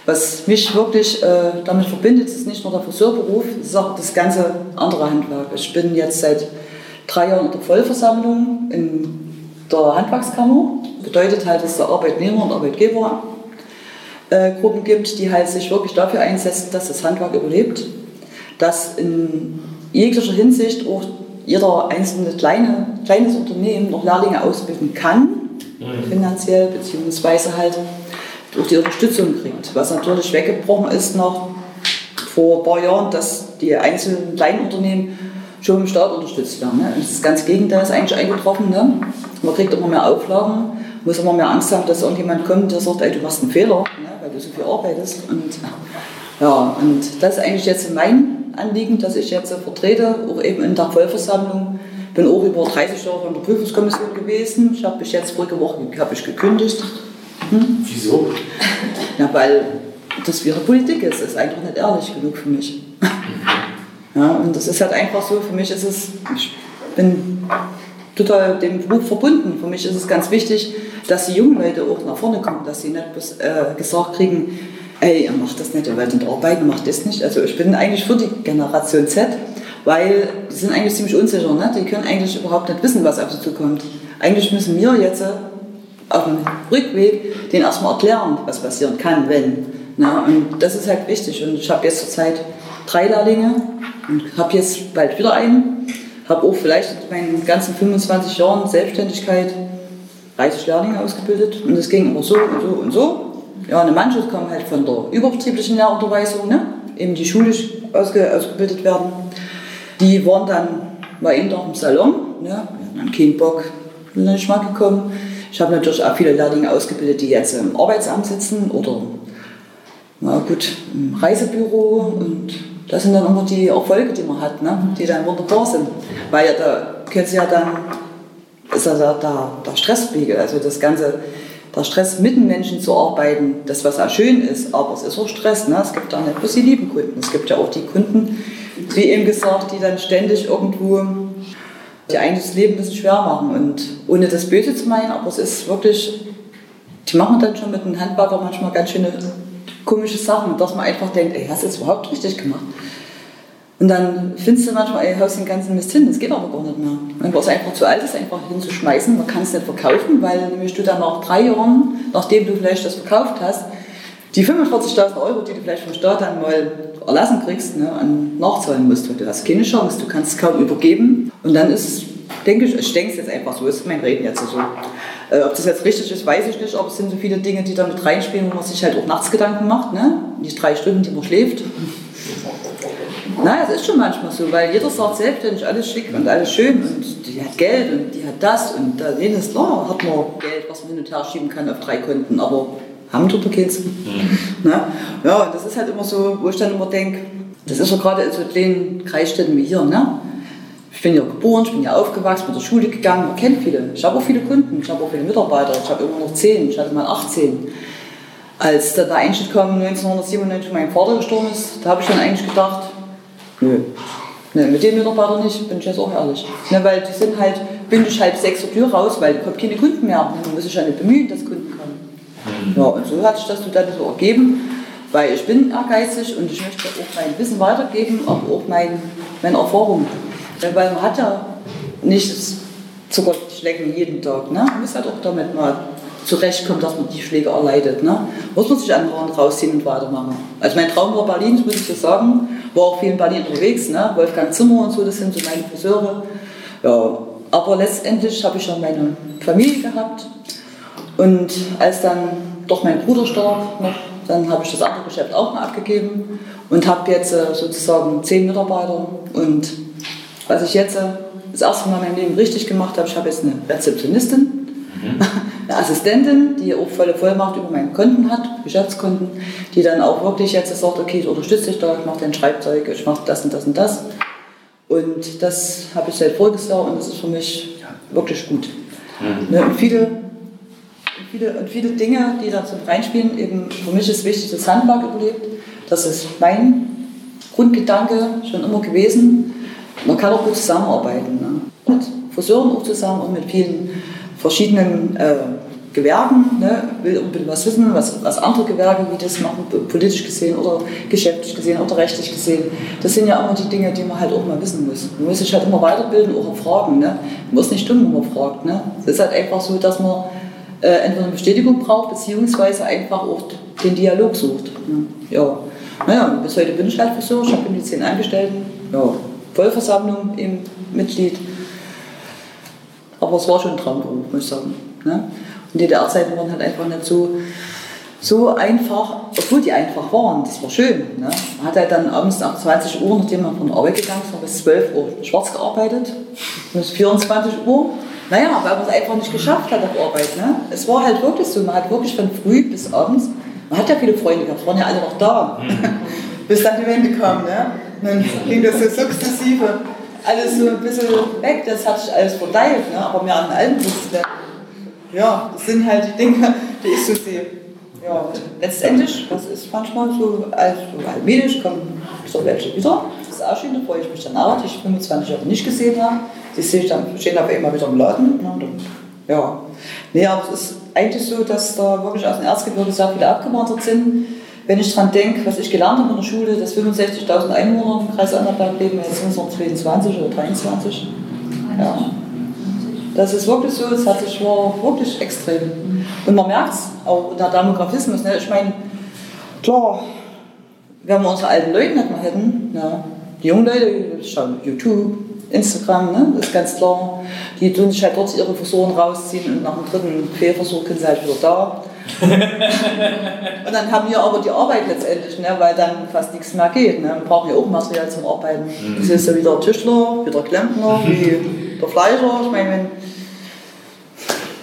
was mich wirklich äh, damit verbindet, ist nicht nur der Friseurberuf, es ist auch das ganze andere Handwerk. Ich bin jetzt seit drei Jahren in der Vollversammlung in der Handwerkskammer. Bedeutet halt, dass es Arbeitnehmer und Arbeitgeber äh, gibt, die halt sich wirklich dafür einsetzen, dass das Handwerk überlebt, dass in jeglicher Hinsicht auch jeder einzelne kleine, kleines Unternehmen noch Lehrlinge ausbilden kann, mhm. finanziell, beziehungsweise halt durch die Unterstützung kriegt. Was natürlich weggebrochen ist noch vor ein paar Jahren, dass die einzelnen kleinen Unternehmen schon im Staat unterstützt werden. Ne? Das ganze Gegenteil ist eigentlich eingetroffen. Ne? Man kriegt immer mehr Auflagen, muss immer mehr Angst haben, dass irgendjemand kommt, der sagt, ey, du machst einen Fehler, ne? weil du so viel arbeitest. Und, ja, und das ist eigentlich jetzt mein Anliegen, dass ich jetzt vertrete, auch eben in der Vollversammlung. Bin auch über 30 Jahre in der Prüfungskommission gewesen. Ich habe mich jetzt vorige Woche ich gekündigt. Hm? Wieso? Ja, weil das wieder Politik ist. Das ist einfach nicht ehrlich genug für mich. Ja, und das ist halt einfach so, für mich ist es, ich bin total dem Beruf verbunden. Für mich ist es ganz wichtig, dass die jungen Leute auch nach vorne kommen, dass sie nicht bis, äh, gesagt kriegen, ey, ihr macht das nicht, ihr wollt nicht arbeiten, macht das nicht. Also ich bin eigentlich für die Generation Z, weil die sind eigentlich ziemlich unsicher. Ne? Die können eigentlich überhaupt nicht wissen, was auf sie zukommt. Eigentlich müssen wir jetzt auf dem Rückweg den erstmal erklären, was passieren kann, wenn. Ne? Und das ist halt wichtig. Und ich habe jetzt zurzeit drei Lehrlinge und habe jetzt bald wieder einen. Habe auch vielleicht in meinen ganzen 25 Jahren Selbstständigkeit 30 Lehrlinge ausgebildet und es ging immer so und so und so. Ja, eine Mannschaft kam halt von der überbetrieblichen Lehrunterweisung, ne? eben die schulisch ausge ausgebildet werden. Die waren dann mal in im Salon, ne? hatten keinen Bock, bin dann nicht mal gekommen. Ich habe natürlich auch viele Lehrlinge ausgebildet, die jetzt im Arbeitsamt sitzen oder na gut, im Reisebüro und das sind dann immer die Erfolge, die man hat, ne? die dann wunderbar sind. Weil ja, da Sie ja dann, ist ja der, der Stresspegel, also das ganze, der Stress mit den Menschen zu arbeiten, das was auch schön ist, aber es ist auch Stress. Ne? Es gibt da nicht bloß die lieben Kunden, es gibt ja auch die Kunden, wie eben gesagt, die dann ständig irgendwo die eigentlich das Leben ein bisschen schwer machen. Und ohne das Böse zu meinen, aber es ist wirklich, die machen dann schon mit dem Handwerker manchmal ganz schöne komische Sachen, dass man einfach denkt, ey, hast du das überhaupt richtig gemacht? Und dann findest du manchmal, ey, haust den ganzen Mist hin, das geht aber gar nicht mehr. War es einfach zu alt, das einfach hinzuschmeißen, man kann es nicht verkaufen, weil nämlich du dann nach drei Jahren, nachdem du vielleicht das verkauft hast, die 45.000 Euro, die du vielleicht vom Staat dann mal erlassen kriegst, ne, an nachzahlen musst. Du hast keine Chance, du kannst es kaum übergeben. Und dann ist, denke ich, ich denke es jetzt einfach so, ist mein Reden jetzt so. Äh, ob das jetzt richtig ist, weiß ich nicht, aber es sind so viele Dinge, die da mit reinspielen, wo man sich halt auch nachts Gedanken macht, ne? Die drei Stunden, die man schläft. Nein, es ist schon manchmal so, weil jeder sagt selbstständig, alles schick und alles schön und die hat Geld und die hat das und da jenes, klar, hat man Geld, was man hin und her schieben kann auf drei Konten, aber haben tut der keins. Mhm. Ne? Ja, und das ist halt immer so, wo ich dann immer denke, das ist ja gerade in so kleinen Kreisstädten wie hier, ne? Ich bin ja geboren, ich bin ja aufgewachsen, bin zur Schule gegangen, man kennt viele. Ich habe auch viele Kunden, ich habe auch viele Mitarbeiter, ich habe immer noch zehn, ich hatte mal 18. Als der Einschnitt kam 1997, mein Vater gestorben ist, da habe ich dann eigentlich gedacht, nö, ne, mit den Mitarbeitern nicht, bin ich jetzt auch ehrlich. Ne, weil die sind halt, bin ich halb sechs zur Tür raus, weil es kommt keine Kunden mehr. Man muss sich ja nicht bemühen, dass Kunden Ja, und so hat sich das dann so ergeben, weil ich bin ehrgeizig und ich möchte auch mein Wissen weitergeben, aber auch mein, meine Erfahrung. Weil man hat ja nicht Zuckerschlecken jeden Tag. Ne? Man muss halt auch damit mal zurechtkommen, dass man die Schläge erleidet. Ne? Muss man sich an rausziehen und weitermachen. Also mein Traum war Berlin, das muss ich so sagen. War auch viel in Berlin unterwegs. Ne? Wolfgang Zimmer und so, das sind so meine Friseure. Ja, aber letztendlich habe ich schon meine Familie gehabt. Und als dann doch mein Bruder starb, noch, dann habe ich das andere Geschäft auch mal abgegeben und habe jetzt äh, sozusagen zehn Mitarbeiter und was ich jetzt äh, das erste Mal in meinem Leben richtig gemacht habe, ich habe jetzt eine Rezeptionistin, mhm. eine Assistentin, die auch volle Vollmacht über meine Konten hat, Geschäftskonten, die dann auch wirklich jetzt sagt, okay, ich unterstütze dich da, ich mache dein Schreibzeug, ich mache das und das und das. Und das habe ich seit voriges Jahr und das ist für mich wirklich gut. Ne? Und viele, viele, und viele Dinge, die da zum reinspielen, eben für mich ist wichtig, dass Handwerk überlebt. Das ist mein Grundgedanke schon immer gewesen. Man kann auch gut zusammenarbeiten. Ne? Mit Friseuren auch zusammen und mit vielen verschiedenen äh, Gewerben, ne, will unbedingt was wissen, was, was andere Gewerbe, wie das machen, politisch gesehen oder geschäftlich gesehen oder rechtlich gesehen. Das sind ja immer die Dinge, die man halt auch mal wissen muss. Man muss sich halt immer weiterbilden, auch fragen. Ne? Man muss nicht dumm, wenn man fragt. Ne? Es ist halt einfach so, dass man äh, entweder eine Bestätigung braucht, beziehungsweise einfach auch den Dialog sucht. Ne? Ja. Naja, bis heute bin ich halt Friseur, ich habe die zehn Angestellten, ja, Vollversammlung im Mitglied. Aber es war schon ein Traumberuf, muss ich sagen. Ne? Und DDR-Zeiten waren halt einfach nicht so, so einfach, obwohl die einfach waren, das war schön. Ne? Man hat halt dann abends nach 20 Uhr, nachdem man von der Arbeit gegangen ist, bis 12 Uhr schwarz gearbeitet, bis 24 Uhr. Naja, weil man es einfach nicht geschafft hat auf Arbeit. Ne? Es war halt wirklich so, man hat wirklich von früh bis abends, man hat ja viele Freunde gehabt, waren ja alle noch da, bis dann die Wende kam. Ne? Und dann ging das so sukzessive alles so ein bisschen weg, das hat sich alles verteilt, ne? aber mehr an allen wusste ja, das sind halt die Dinge, die ich so sehe. Ja, letztendlich, was ist manchmal so, also allmählich kommen so welche wieder. Das ist auch schön, da freue ich mich dann auch, die ich 25 Jahre nicht gesehen habe. Die stehen aber immer wieder im Laden. Ne, ja, nee, aber es ist eigentlich so, dass da wirklich aus dem Erzgebirge sehr viele abgewandert sind. Wenn ich daran denke, was ich gelernt habe in der Schule, dass 65.000 Einwohner im Kreis Annaberg leben, jetzt sind es noch 22 oder 23. Ja. Das ist wirklich so, es hat sich war wirklich extrem. Und man merkt es auch unter Demografismus. Ne? Ich meine, klar, wenn wir unsere alten Leute nicht mehr hätten, ja, die jungen Leute schauen YouTube, Instagram, ne? das ist ganz klar. Die tun sich halt dort ihre Versuche rausziehen und nach dem dritten Fehlversuch sind sie halt wieder da. und dann haben wir aber die Arbeit letztendlich, ne? weil dann fast nichts mehr geht. Ne? Wir brauchen ja auch Material zum Arbeiten. Mhm. Das ist ja wieder Tischler, wieder Klempner, wie der Fleischer. Ich meine, wenn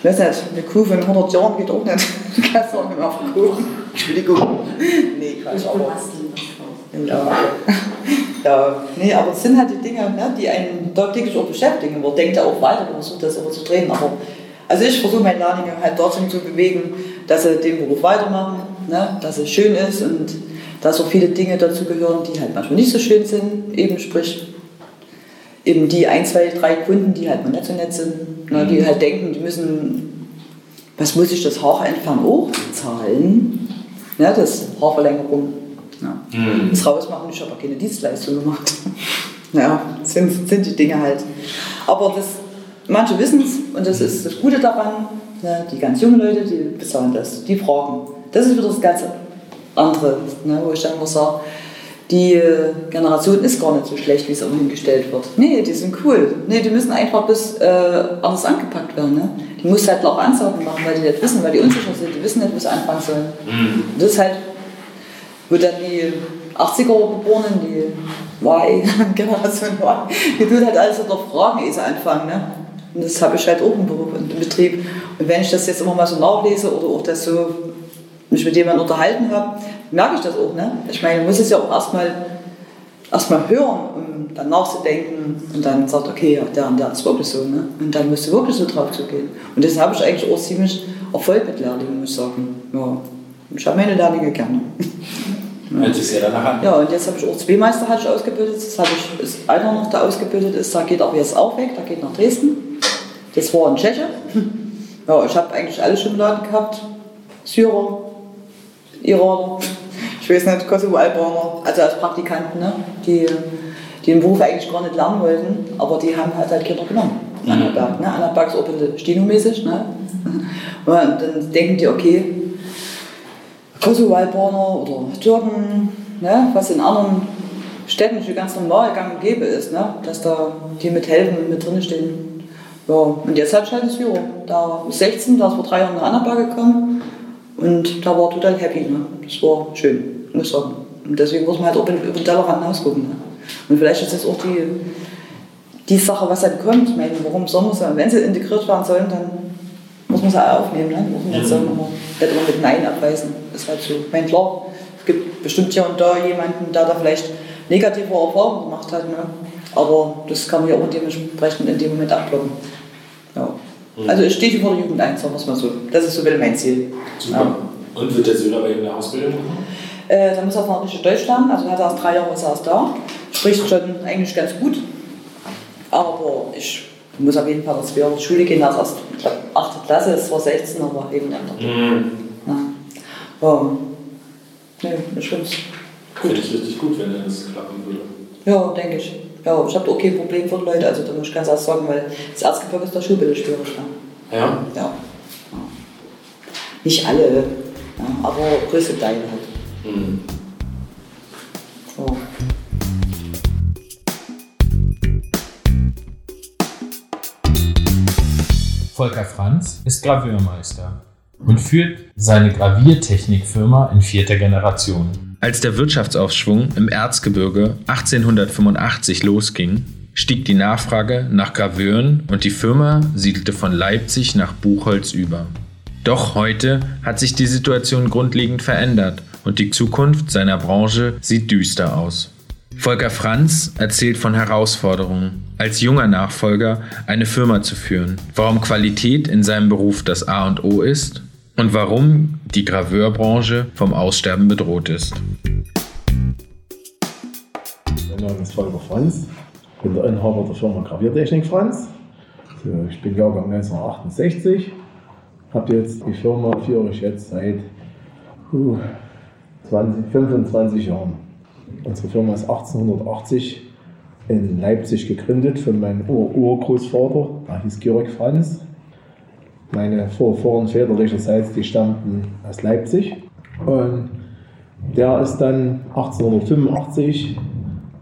ich weiß nicht, eine Kuh von 100 Jahren geht auch nicht. Du kannst auch nicht mehr auf den Kuh. Entschuldigung. Nee, Quatsch, aber. Ja. ja, nee, aber es sind halt die Dinge, ne, die einen tagtäglich auch beschäftigen. Man denkt ja auch weiter, man versucht das immer zu drehen. Aber also ich versuche meine Lehrlinge halt dazu zu bewegen, dass sie den Beruf weitermachen, ne, dass es schön ist und dass auch viele Dinge dazu gehören, die halt manchmal nicht so schön sind. Eben sprich, eben die ein, zwei, drei Kunden, die halt mal nicht so nett sind, ne, die mhm. halt denken, die müssen, was muss ich das Haar entfernen auch zahlen? Ja, das Haarverlängerung. Ja. Mhm. Das Rausmachen, ich habe auch keine Dienstleistung gemacht. ja, sind, sind die Dinge halt. Aber das, manche wissen es und das ist das Gute daran, ne, die ganz jungen Leute, die bezahlen das, die fragen. Das ist wieder das ganze andere, ne, wo ich dann immer sage, die äh, Generation ist gar nicht so schlecht, wie es immer hingestellt wird. Nee, die sind cool. Nee, die müssen einfach bis äh, anders angepackt werden. Ne? Die muss halt auch Ansagen machen, weil die nicht wissen, weil die unsicher sind, die wissen nicht, wo sie anfangen sollen. Mhm. Das ist halt, wo dann die 80er geborenen, die Y-Generation Y, die tut halt alles hinterfragen, ehe sie anfangen. Ne? Und das habe ich halt auch im, Beruf, im Betrieb. Und wenn ich das jetzt immer mal so nachlese oder auch das so mich mit jemandem unterhalten habe, merke ich das auch. Ne? Ich meine, man muss es ja auch erstmal erst hören, um dann nachzudenken und dann sagt, okay, ja, der und der ist wirklich so. Ne? Und dann musst du wirklich so drauf zu gehen. Und das habe ich eigentlich auch ziemlich Erfolg mit Lehrlingen, muss ich sagen. Ja. Ich habe meine Lehrlinge gerne. Ja. Hört sich sehr danach an. Ja, und jetzt habe ich auch zwei Meister ausgebildet. Das habe ich, ist einer noch, der ausgebildet ist, der geht aber jetzt auch weg, der geht nach Dresden. Das war in Tscheche. Ja, ich habe eigentlich alle schon im Laden gehabt. Syrer, Iraner, ich weiß nicht, Kosovo-Albaner, also als Praktikanten, ne? die, die den Beruf eigentlich gar nicht lernen wollten, aber die haben halt, halt Kinder genommen. Mhm. Annaberg, ne? Annaberg ist auch ein bisschen stinomäßig. Ne? Und dann denken die, okay, Kosovo-Albaner oder Türken, ne? was in anderen Städten schon ganz normal gang und gäbe ist, ne? dass da die mithelfen und mit drin stehen. Ja, und jetzt ich halt das Büro. Da ist 16, da ist vor drei Jahren nach Annaberg gekommen und da war total happy. Ne? Das war schön, muss ich sagen. Und deswegen muss man halt auch über den Tellerrand hinausgucken. Ne? Und vielleicht ist das auch die, die Sache, was dann kommt. Ich meine, warum man sagen, wenn sie integriert werden sollen, dann muss man sie auch aufnehmen. Ne? Muss man jetzt sagen, nicht immer mit Nein abweisen. Das ist halt so. Ich meine, klar, es gibt bestimmt hier und da jemanden, der da vielleicht negative Erfahrungen gemacht hat. Ne? Aber das kann man ja auch dementsprechend in dem Moment abblocken. Ja. Also ich stehe vor der Jugend ein, sagen wir es mal so. Das ist so wieder mein Ziel. Super. Und wird der Söder bei ihm eine Ausbildung machen? Äh, da muss er noch nicht Deutsch lernen, also er hat erst drei Jahre ist er erst da. Spricht schon eigentlich ganz gut. Aber ich muss auf jeden Fall das in die Schule gehen, also ich glaube, 8. Klasse, ist zwar 16, aber eben in der Mhm. Ja. Um, nee, ich finde es Finde ich richtig gut, wenn das klappen würde. Ja, denke ich. Ja, ich habe da auch kein Problem für die Leute, also da muss ich ganz ehrlich sagen, weil das Erzgebirge ist der Schulbildung schwierig. Ne? Ja? Ja. Nicht alle, ja, aber größte Teile halt. Mhm. Volker Franz ist Graveurmeister und führt seine Graviertechnikfirma in vierter Generation. Als der Wirtschaftsaufschwung im Erzgebirge 1885 losging, stieg die Nachfrage nach Graveuren und die Firma siedelte von Leipzig nach Buchholz über. Doch heute hat sich die Situation grundlegend verändert und die Zukunft seiner Branche sieht düster aus. Volker Franz erzählt von Herausforderungen, als junger Nachfolger eine Firma zu führen, warum Qualität in seinem Beruf das A und O ist und warum die Graveurbranche vom Aussterben bedroht ist. Mein Name ist Volker Franz, bin der Inhaber der Firma Graviertechnik Franz. Ich bin Jahrgang 1968, habe jetzt die Firma führe ich jetzt seit uh, 20, 25 Jahren. Unsere Firma ist 1880 in Leipzig gegründet von meinem Ur Urgroßvater, der hieß Georg Franz. Meine Vorfahren väterlicherseits, die stammten aus Leipzig. Und der ist dann 1885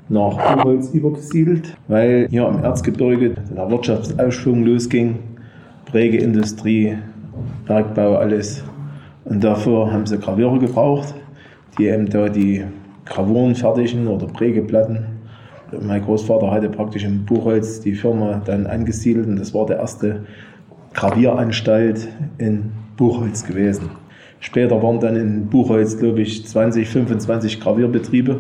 nach Buchholz übergesiedelt, weil hier im Erzgebirge der Wirtschaftsausschwung losging, Prägeindustrie, Bergbau, alles. Und dafür haben sie Gravierer gebraucht, die eben da die Gravuren fertigen oder Prägeplatten. Mein Großvater hatte praktisch in Buchholz die Firma dann angesiedelt und das war der erste Gravieranstalt in Buchholz gewesen. Später waren dann in Buchholz, glaube ich, 20, 25 Gravierbetriebe,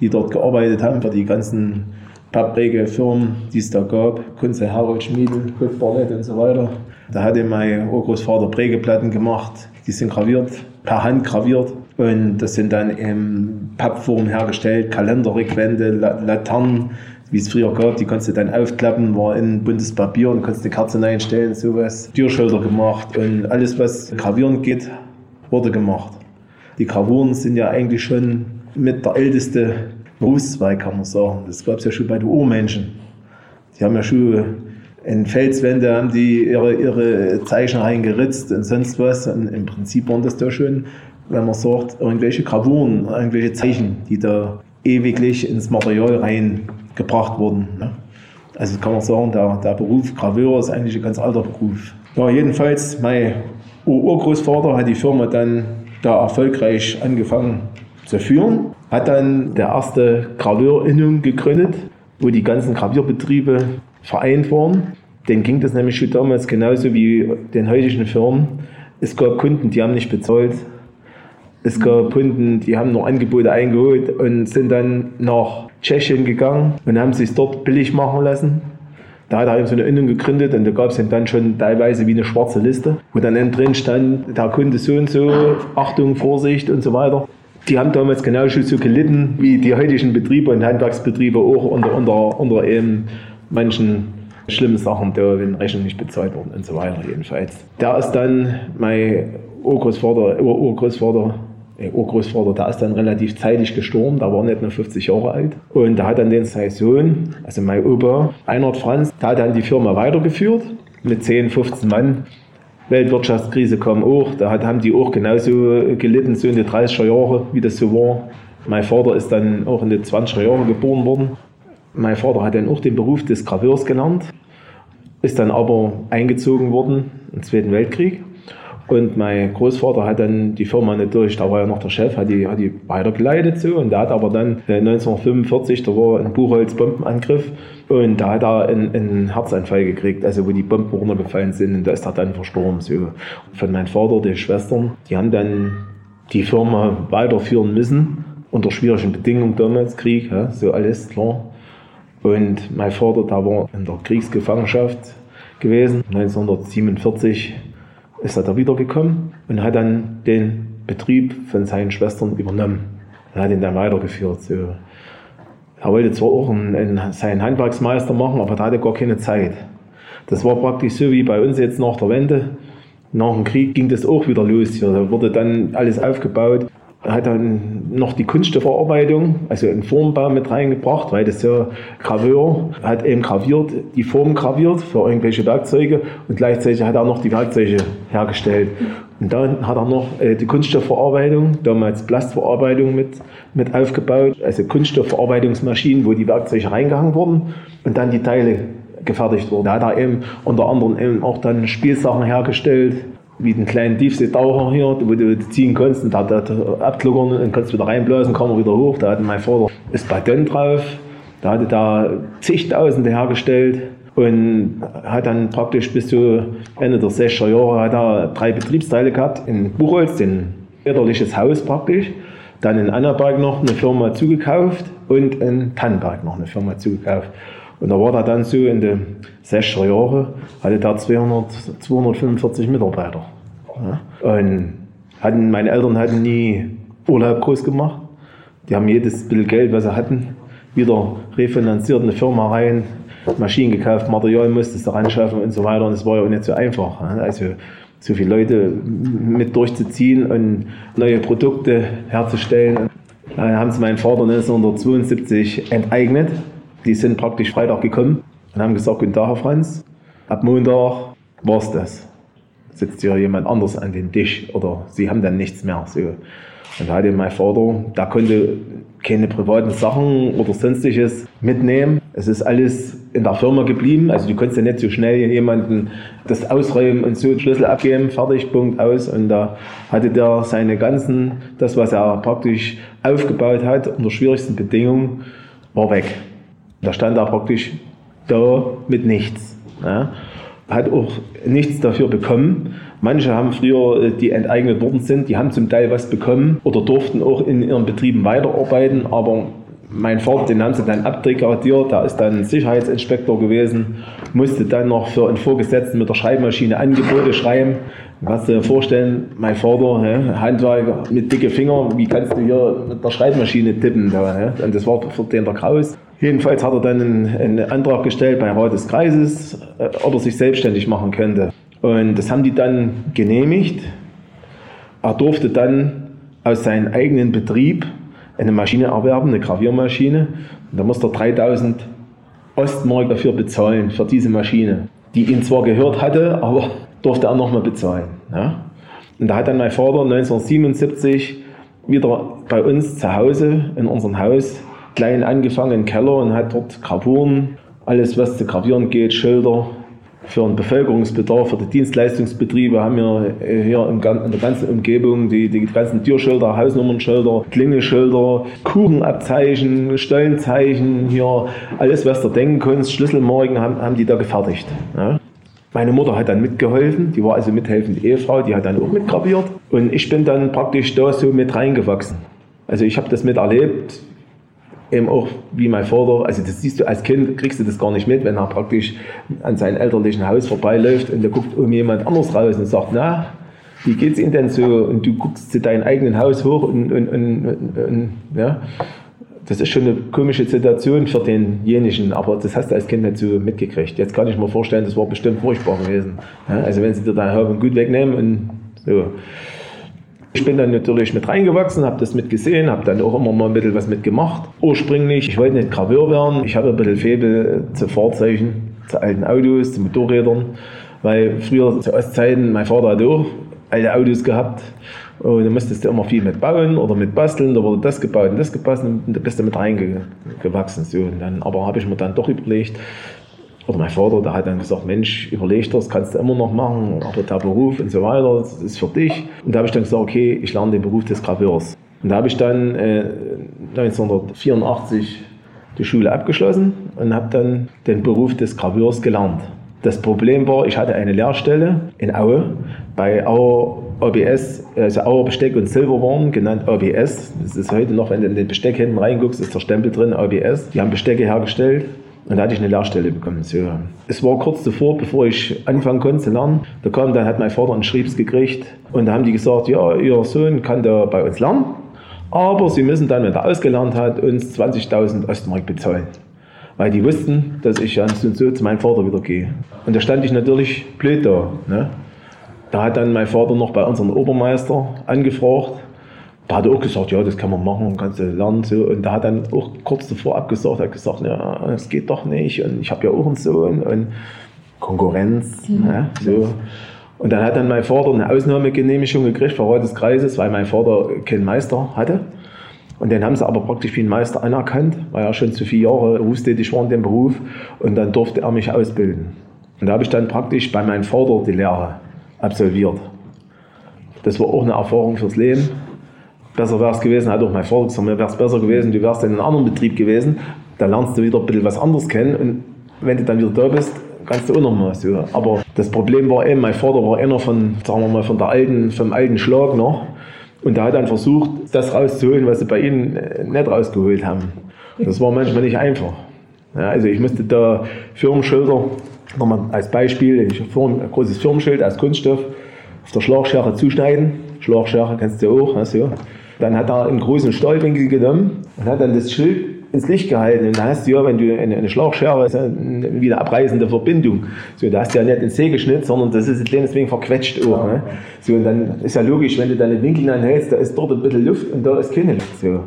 die dort gearbeitet haben für die ganzen Pappprägefirmen, die es da gab. Kunze, Harold Schmiedel, Barnett und so weiter. Da hatte mein Urgroßvater Prägeplatten gemacht, die sind graviert, per Hand graviert. Und das sind dann in Pappform hergestellt, Kalenderrückwände, La- Laternen, wie es früher gab, die konntest du dann aufklappen, war in buntes Papier und konntest eine Kerze reinstellen, sowas. Türschilder gemacht und alles, was gravieren geht, wurde gemacht. Die Gravuren sind ja eigentlich schon mit der älteste Berufszweig, kann man sagen. Das gab es ja schon bei den Urmenschen. Die haben ja schon in Felswände haben die ihre, ihre Zeichen reingeritzt und sonst was. Und im Prinzip waren das da schon, wenn man sagt, irgendwelche Gravuren, irgendwelche Zeichen, die da ewiglich ins Material reingebracht wurden. Ne? Also kann man sagen, der, der Beruf Graveur ist eigentlich ein ganz alter Beruf. Ja, jedenfalls, mein Ur- Urgroßvater hat die Firma dann da erfolgreich angefangen zu führen, hat dann der erste Graveurinnung gegründet, wo die ganzen Gravierbetriebe vereint waren. Denen ging das nämlich schon damals genauso wie den heutigen Firmen. Es gab Kunden, die haben nicht bezahlt. Es gab Kunden, die haben nur Angebote eingeholt und sind dann nach Tschechien gegangen und haben sich dort billig machen lassen. Da hat er eben so eine Innung gegründet und da gab es dann schon teilweise wie eine schwarze Liste, wo dann drin stand, der Kunde so und so, Achtung, Vorsicht und so weiter. Die haben damals genauso so gelitten wie die heutigen Betriebe und Handwerksbetriebe auch unter, unter, unter eben manchen schlimmen Sachen, da, wenn Rechnungen nicht bezahlt wurden und so weiter jedenfalls. Der ist dann mein Urgroßvater, Ur Urgroßvater, äh, Urgroßvater, der ist dann relativ zeitig gestorben, der war nicht nur 50 Jahre alt. Und der hat dann den sein Sohn, also mein Opa, Reinhard Franz, der hat dann die Firma weitergeführt mit 10, 15 Mann. Weltwirtschaftskrise kam auch, da hat, haben die auch genauso gelitten, so in den 30er Jahre, wie das so war. Mein Vater ist dann auch in den 20er Jahren geboren worden. Mein Vater hat dann auch den Beruf des Graveurs gelernt, ist dann aber eingezogen worden im Zweiten Weltkrieg. Und mein Großvater hat dann die Firma natürlich, da war ja noch der Chef, hat die, hat die weitergeleitet so. Und der hat aber dann äh, 1945, da war ein Buchholz Bombenangriff und da hat er einen, einen Herzanfall gekriegt, also wo die Bomben runtergefallen sind und da ist er dann verstorben. So. Von meinem Vater, die Schwestern, die haben dann die Firma weiterführen müssen, unter schwierigen Bedingungen damals, Krieg, ja, so alles klar. Und mein Vater, der war in der Kriegsgefangenschaft gewesen. 1947 ist er da wiedergekommen und hat dann den Betrieb von seinen Schwestern übernommen und hat ihn dann weitergeführt. So. Er wollte zwar auch einen, einen, seinen Handwerksmeister machen, aber da hatte gar keine Zeit. Das war praktisch so wie bei uns jetzt nach der Wende. Nach dem Krieg ging das auch wieder los. Hier. Da wurde dann alles aufgebaut. Er hat dann noch die Kunststoffverarbeitung, also einen Formbau mit reingebracht, weil das ja Graveur hat eben graviert, die Form graviert für irgendwelche Werkzeuge und gleichzeitig hat er noch die Werkzeuge hergestellt. Und dann hat er noch äh, die Kunststoffverarbeitung, damals Plastverarbeitung mit, mit aufgebaut, also Kunststoffverarbeitungsmaschinen, wo die Werkzeuge reingehangen wurden und dann die Teile gefertigt wurden. Da hat er eben unter anderem eben auch dann Spielsachen hergestellt, wie den kleinen Tiefseetaucher hier, wo du ziehen kannst und da abkluckern und kannst wieder reinblasen, kam er wieder hoch. Da hatte mein Vater das Baton drauf. Da hatte da zigtausende hergestellt und hat dann praktisch bis zu Ende der 60er Jahre hat er drei Betriebsteile gehabt. In Buchholz, den väterliches Haus praktisch. Dann in Annaberg noch eine Firma zugekauft und in Tannenberg noch eine Firma zugekauft. Und da war er dann so in den 60er Jahren, hatte da 200, 245 Mitarbeiter. Ja. Und hatten, meine Eltern hatten nie Urlaub groß gemacht. Die haben jedes bisschen Geld, was sie hatten, wieder refinanziert in eine Firma rein, Maschinen gekauft, Material musste du ranschaffen und so weiter. Und es war ja auch nicht so einfach. Also so viele Leute mit durchzuziehen und neue Produkte herzustellen. Dann haben sie meinen Vater 1972 enteignet. Die sind praktisch Freitag gekommen und haben gesagt, guten Tag, Herr Franz, ab Montag war es das. Sitzt hier jemand anders an den Tisch oder sie haben dann nichts mehr. So. Und da hatte mein Vater, der konnte keine privaten Sachen oder sonstiges mitnehmen. Es ist alles in der Firma geblieben. Also du konntest ja nicht so schnell jemanden das ausräumen und so Schlüssel abgeben, fertig, Punkt, aus. Und da hatte der seine ganzen, das was er praktisch aufgebaut hat, unter schwierigsten Bedingungen, war weg. Da stand er praktisch da mit nichts. Ja. Hat auch nichts dafür bekommen. Manche haben früher, äh, die enteignet worden sind, die haben zum Teil was bekommen oder durften auch in ihren Betrieben weiterarbeiten, aber mein Vater, den haben sie dann abdegradiert, der ist dann Sicherheitsinspektor gewesen, musste dann noch für einen Vorgesetzten mit der Schreibmaschine Angebote schreiben. Kannst du dir vorstellen, mein Vater, hä, Handwerker mit dicke Finger, wie kannst du hier mit der Schreibmaschine tippen? Da, hä? Und das war für den der Kraus. Jedenfalls hat er dann einen, einen Antrag gestellt bei Rat des Kreises, äh, ob er sich selbstständig machen könnte. Und das haben die dann genehmigt. Er durfte dann aus seinem eigenen Betrieb eine Maschine erwerben, eine Graviermaschine. Und da musste er 3000 Ostmark dafür bezahlen, für diese Maschine, die ihn zwar gehört hatte, aber durfte er nochmal bezahlen. Ja? Und da hat dann mein Vater 1977 wieder bei uns zu Hause in unserem Haus klein angefangen im Keller und hat dort Gravuren, alles was zu gravieren geht, Schilder für den Bevölkerungsbedarf, für die Dienstleistungsbetriebe haben wir äh, hier in der ganzen Umgebung die, die ganzen Türschilder, Hausnummernschilder, Klingelschilder, Kuchenabzeichen, Stollenzeichen, hier alles was du denken kannst, Schlüsselmarken haben, haben die da gefertigt. Ja. Meine Mutter hat dann mitgeholfen, die war also mithelfende Ehefrau, die hat dann auch mitgraviert. Und ich bin dann praktisch da so mit reingewachsen. Also ich habe das miterlebt, eben auch wie mein Vater, also das siehst du als Kind, kriegst du das gar nicht mit, wenn er praktisch an seinem elterlichen Haus vorbeiläuft und da guckt um jemand anders raus und sagt, na, wie geht's Ihnen denn so? Und du guckst zu deinem eigenen Haus hoch und, und, und, und ja, das ist schon eine komische Situation für denjenigen, aber das hast du als Kind nicht so mitgekriegt. Jetzt kann ich mir vorstellen, das war bestimmt furchtbar gewesen. Ja, also wenn sie dir dein und Gut wegnehmen und so. Ich bin dann natürlich mit reingewachsen, habe das mitgesehen, habe dann auch immer mal ein bisschen was mitgemacht. Ursprünglich, ich wollte nicht Graveur werden, ich habe ein bisschen Febel zu Fahrzeugen, zu alten Autos, zu Motorrädern, weil früher zu Ostzeiten, mein Vater hat auch alte Autos gehabt und da musstest du immer viel mit bauen oder mit basteln, da wurde das gebaut und das gebastelt und da bist du mit reingewachsen. So. Und dann, aber habe ich mir dann doch überlegt, oder mein Vater, der hat dann gesagt, Mensch, überleg das, kannst du immer noch machen, aber der Beruf und so weiter, das ist für dich. Und da habe ich dann gesagt, okay, ich lerne den Beruf des Graveurs. Und da habe ich dann äh, 1984 die Schule abgeschlossen und habe dann den Beruf des Graveurs gelernt. Das Problem war, ich hatte eine Lehrstelle in Aue bei Auer OBS, also Auer Besteck und Silberwaren, genannt OBS. Das ist heute noch, wenn du in den Besteck hinten reinguckst, ist der Stempel drin, OBS. Die haben Bestecke hergestellt Und da hatte ich eine Lehrstelle bekommen. So. Es war kurz davor, bevor ich anfangen konnte zu lernen. Da kam, dann hat mein Vater einen Schriebs gekriegt. Und da haben die gesagt, ja, ihr Sohn kann da bei uns lernen. Aber sie müssen dann, wenn er ausgelernt hat, uns 20.000 Ostmark bezahlen. Weil die wussten, dass ich dann so, so zu meinem Vater wieder gehe. Und da stand ich natürlich blöd da. Ne? Da hat dann mein Vater noch bei unserem Obermeister angefragt. Da hat er auch gesagt, ja, das kann man machen, kannst du lernen. So. Und da hat dann auch kurz davor abgesagt, hat gesagt, ja, das geht doch nicht. Und ich habe ja auch einen Sohn und Konkurrenz. Mhm. Ne? So. Und dann hat dann mein Vater eine Ausnahmegenehmigung gekriegt Rat des Kreises, weil mein Vater keinen Meister hatte. Und den haben sie aber praktisch wie einen Meister anerkannt, weil er schon zu viele Jahre berufstätig war in dem Beruf. Und dann durfte er mich ausbilden. Und da habe ich dann praktisch bei meinem Vater die Lehre absolviert. Das war auch eine Erfahrung fürs Leben. Besser wäre es gewesen, hat auch mein mir wäre es besser gewesen, du wärst in einem anderen Betrieb gewesen. Da lernst du wieder ein bisschen was anderes kennen. Und wenn du dann wieder da bist, kannst du auch noch mal so. Aber das Problem war eben, mein Vater war einer von, sagen wir mal, von der alten, vom alten Schlag noch. Und der hat dann versucht, das rauszuholen, was sie bei ihnen äh, nicht rausgeholt haben. Das war manchmal nicht einfach. Ja, also ich musste da Firmenschilder, nochmal als Beispiel, ich ein großes Firmenschild aus Kunststoff auf der Schlagschere zuschneiden. Schlagschere kennst du auch. Also. Dann hat er einen großen Stahlwinkel genommen und hat dann das Schild ins Licht gehalten. Und da hast du ja, wenn du eine, eine ist ja wie eine abreißende Verbindung. So, da hast du ja nicht ins See geschnitten, sondern das ist ein kleines wenig verquetscht auch. Ne? So, und dann ist ja logisch, wenn du deine Winkel anhältst, da ist dort ein bisschen Luft und da ist keine Luft. So.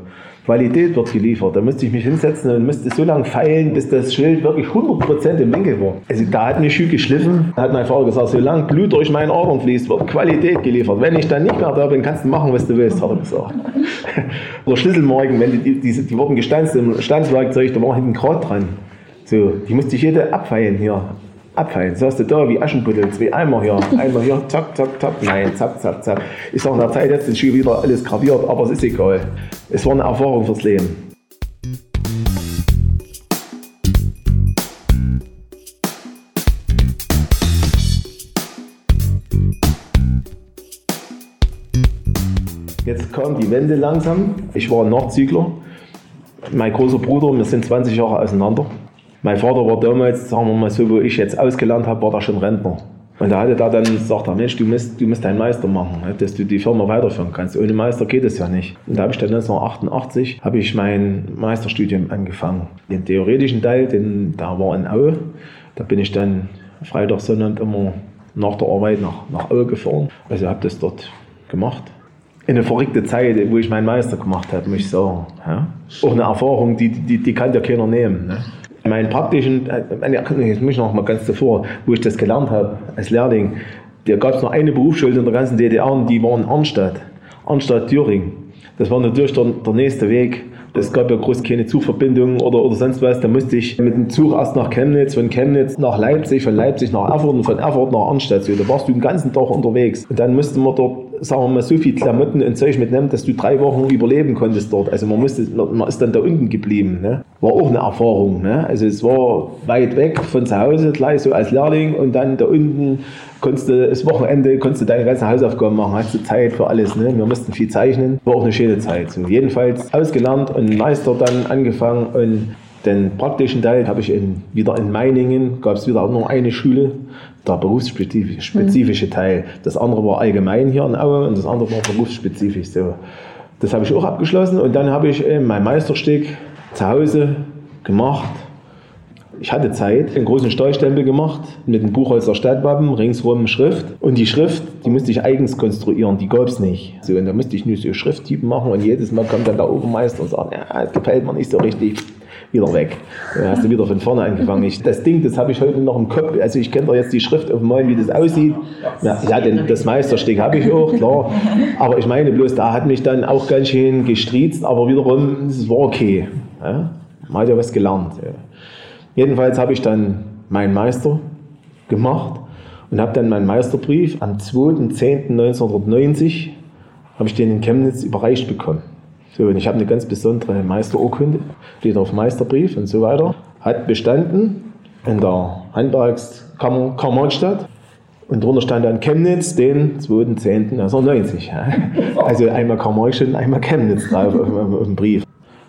Qualität wird geliefert. Da müsste ich mich hinsetzen und müsste so lange feilen, bis das Schild wirklich 100% im Winkel war. Also da hat mich Schuh geschliffen, da hat mein Vater gesagt, solange Blut durch meinen Adern fließt, wird Qualität geliefert. Wenn ich dann nicht mehr da bin, kannst du machen, was du willst, hat er gesagt. Oder Schlüsselmarken, wenn die, die, die wurden gestanzt im Stanzwerkzeug, da war hinten Grad dran. So, die musste ich jede abfeilen hier abfallen. Saß du da wie Aschenputtel, zwei Eimer hier, einmal hier, zack, zack, zack, nein, zack, zack, zack. Ich sage in der Zeit jetzt ist schon wieder alles graviert, aber es ist egal. Es war eine Erfahrung fürs Leben. Jetzt kam die Wende langsam. Ich war ein Nachzügler. Mein großer Bruder, wir sind 20 Jahre auseinander. Mein Vater war damals, sagen wir mal so, wo ich jetzt ausgelernt habe, war da schon Rentner. Und da hatte da dann gesagt, Mensch, du musst, du musst deinen Meister machen, ne, dass du die Firma weiterführen kannst. Ohne Meister geht es ja nicht. Und da habe ich dann 1988 habe ich mein Meisterstudium angefangen. Den theoretischen Teil, den, da war in Aue. Da bin ich dann Freitag, Sonntag immer nach der Arbeit nach, nach Aue gefahren. Also habe das dort gemacht. In eine verrückte Zeit, wo ich meinen Meister gemacht habe, muss ich sagen. Ja? Auch eine Erfahrung, die, die, die kann ja keiner nehmen. Ne? Meinen praktischen, äh, jetzt muss ich noch mal ganz davor, wo ich das gelernt habe als Lehrling, da gab es nur eine Berufsschule in der ganzen DDR und die war in Arnstadt, Arnstadt-Thüringen. Das war natürlich der, der nächste Weg. Es gab ja groß keine Zugverbindungen oder, oder sonst was. Da musste ich mit dem Zug erst nach Chemnitz, von Chemnitz nach Leipzig, von Leipzig nach Erfurt und von Erfurt nach Arnstadt. Da warst du den ganzen Tag unterwegs. Und dann musste man dort sagen wir mal, so viel Klamotten und Zeug mitnehmen, dass du drei Wochen überleben konntest dort. Also man musste, man ist dann da unten geblieben. Ne? War auch eine Erfahrung. Ne? Also es war weit weg von zu Hause, gleich so als Lehrling und dann da unten konntest du das Wochenende, konntest du deine ganzen Hausaufgaben machen, hast du Zeit für alles. Ne? Wir mussten viel zeichnen, war auch eine schöne Zeit. So, jedenfalls ausgelernt und Meister dann angefangen und den praktischen Teil habe ich in, wieder in Meiningen, gab es wieder nur eine Schule, der berufsspezifische mhm. Teil. Das andere war allgemein hier in Aue und das andere war berufsspezifisch. So. Das habe ich auch abgeschlossen und dann habe ich mein Meisterstück zu Hause gemacht. Ich hatte Zeit, einen großen Steuerstempel gemacht mit dem Buchholzer Stadtwappen, ringsrum Schrift. Und die Schrift, die musste ich eigens konstruieren, die gab es nicht. So, und da musste ich nur so Schrifttypen machen und jedes Mal kommt dann der Obermeister und sagt, ja, das gefällt mir nicht so richtig wieder weg. Dann hast du wieder von vorne angefangen. Ich, das Ding, das habe ich heute noch im Kopf. Also ich kenne da jetzt die Schrift auf dem Mal, wie das aussieht. Ja, ja denn das Meisterstück habe ich auch, klar. Aber ich meine bloß, da hat mich dann auch ganz schön gestriezt, aber wiederum, es war okay. Ja? Man hat ja was gelernt. Ja. Jedenfalls habe ich dann meinen Meister gemacht und habe dann meinen Meisterbrief am 2.10.1990 habe ich den in Chemnitz überreicht bekommen. So, und ich habe eine ganz besondere Meisterurkunde, steht auf Meisterbrief und so weiter. Hat bestanden in der Handwerkskammer Karl-Marx-Stadt. Und drunter stand dann Chemnitz, den 2.10.1990. Also einmal Karl-Marx und einmal Chemnitz drauf auf, dem Brief.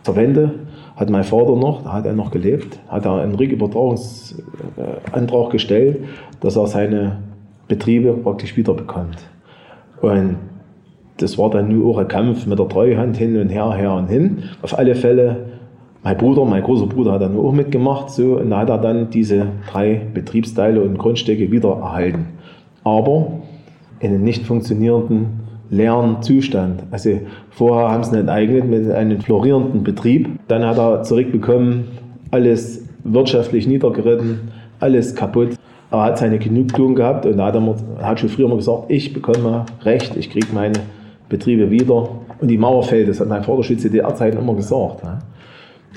zur Wende hat mein Vater noch, da hat er noch gelebt, hat er einen Rückübertragungsantrag gestellt, dass er seine Betriebe praktisch wiederbekommt. Und das war dann nur auch ein Kampf mit der Treuhand hin und her, her und hin. Auf alle Fälle, mein Bruder, mein großer Bruder hat dann auch mitgemacht, so, und hat er dann diese drei Betriebsteile und Grundstücke wieder erhalten. Aber in einem nicht funktionierenden leeren Zustand. Also vorher haben sie ihn enteignet mit einem florierenden Betrieb. Dann hat er zurückbekommen, alles wirtschaftlich niedergeritten, alles kaputt. Er hat seine Genugtuung gehabt und da hat er hat schon früher mal gesagt, ich bekomme Recht, ich kriege meine Betriebe wieder. Und die Mauer fällt, das hat mein Vater schon DDR-Zeiten immer gesagt.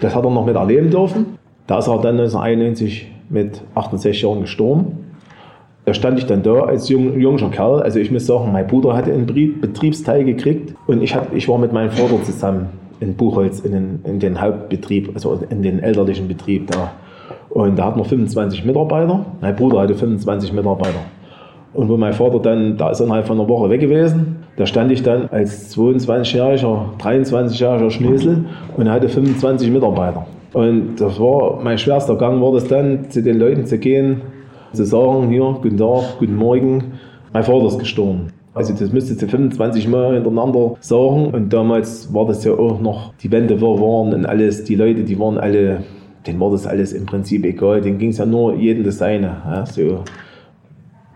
Das hat er noch mit erleben dürfen. Da ist er dann 1991 mit 68 Jahren gestorben. Da stand ich dann da als jung, junger Kerl. Also ich muss sagen, mein Bruder hatte einen Betriebsteil gekriegt und ich, hab, ich war mit meinem Vater zusammen in Buchholz in den, in den Hauptbetrieb, also in den elterlichen Betrieb da. Und da hatten wir 25 Mitarbeiter. Mein Bruder hatte 25 Mitarbeiter. Und wo mein Vater dann, da ist er innerhalb von einer Woche weg gewesen, da stand ich dann als 22-jähriger, 23-jähriger Schnösel und hatte 25 Mitarbeiter. Und das war mein schwerster Gang, war das dann, zu den Leuten zu gehen, zu sagen, hier, guten Tag, guten Morgen, mein Vater ist gestorben. Also das müsste sie 25 Mal hintereinander sagen. Und damals war das ja auch noch, die Wände waren und alles, die Leute, die waren alle, denen war das alles im Prinzip egal. Denen ging es ja nur jedem das Seine. Ja, so.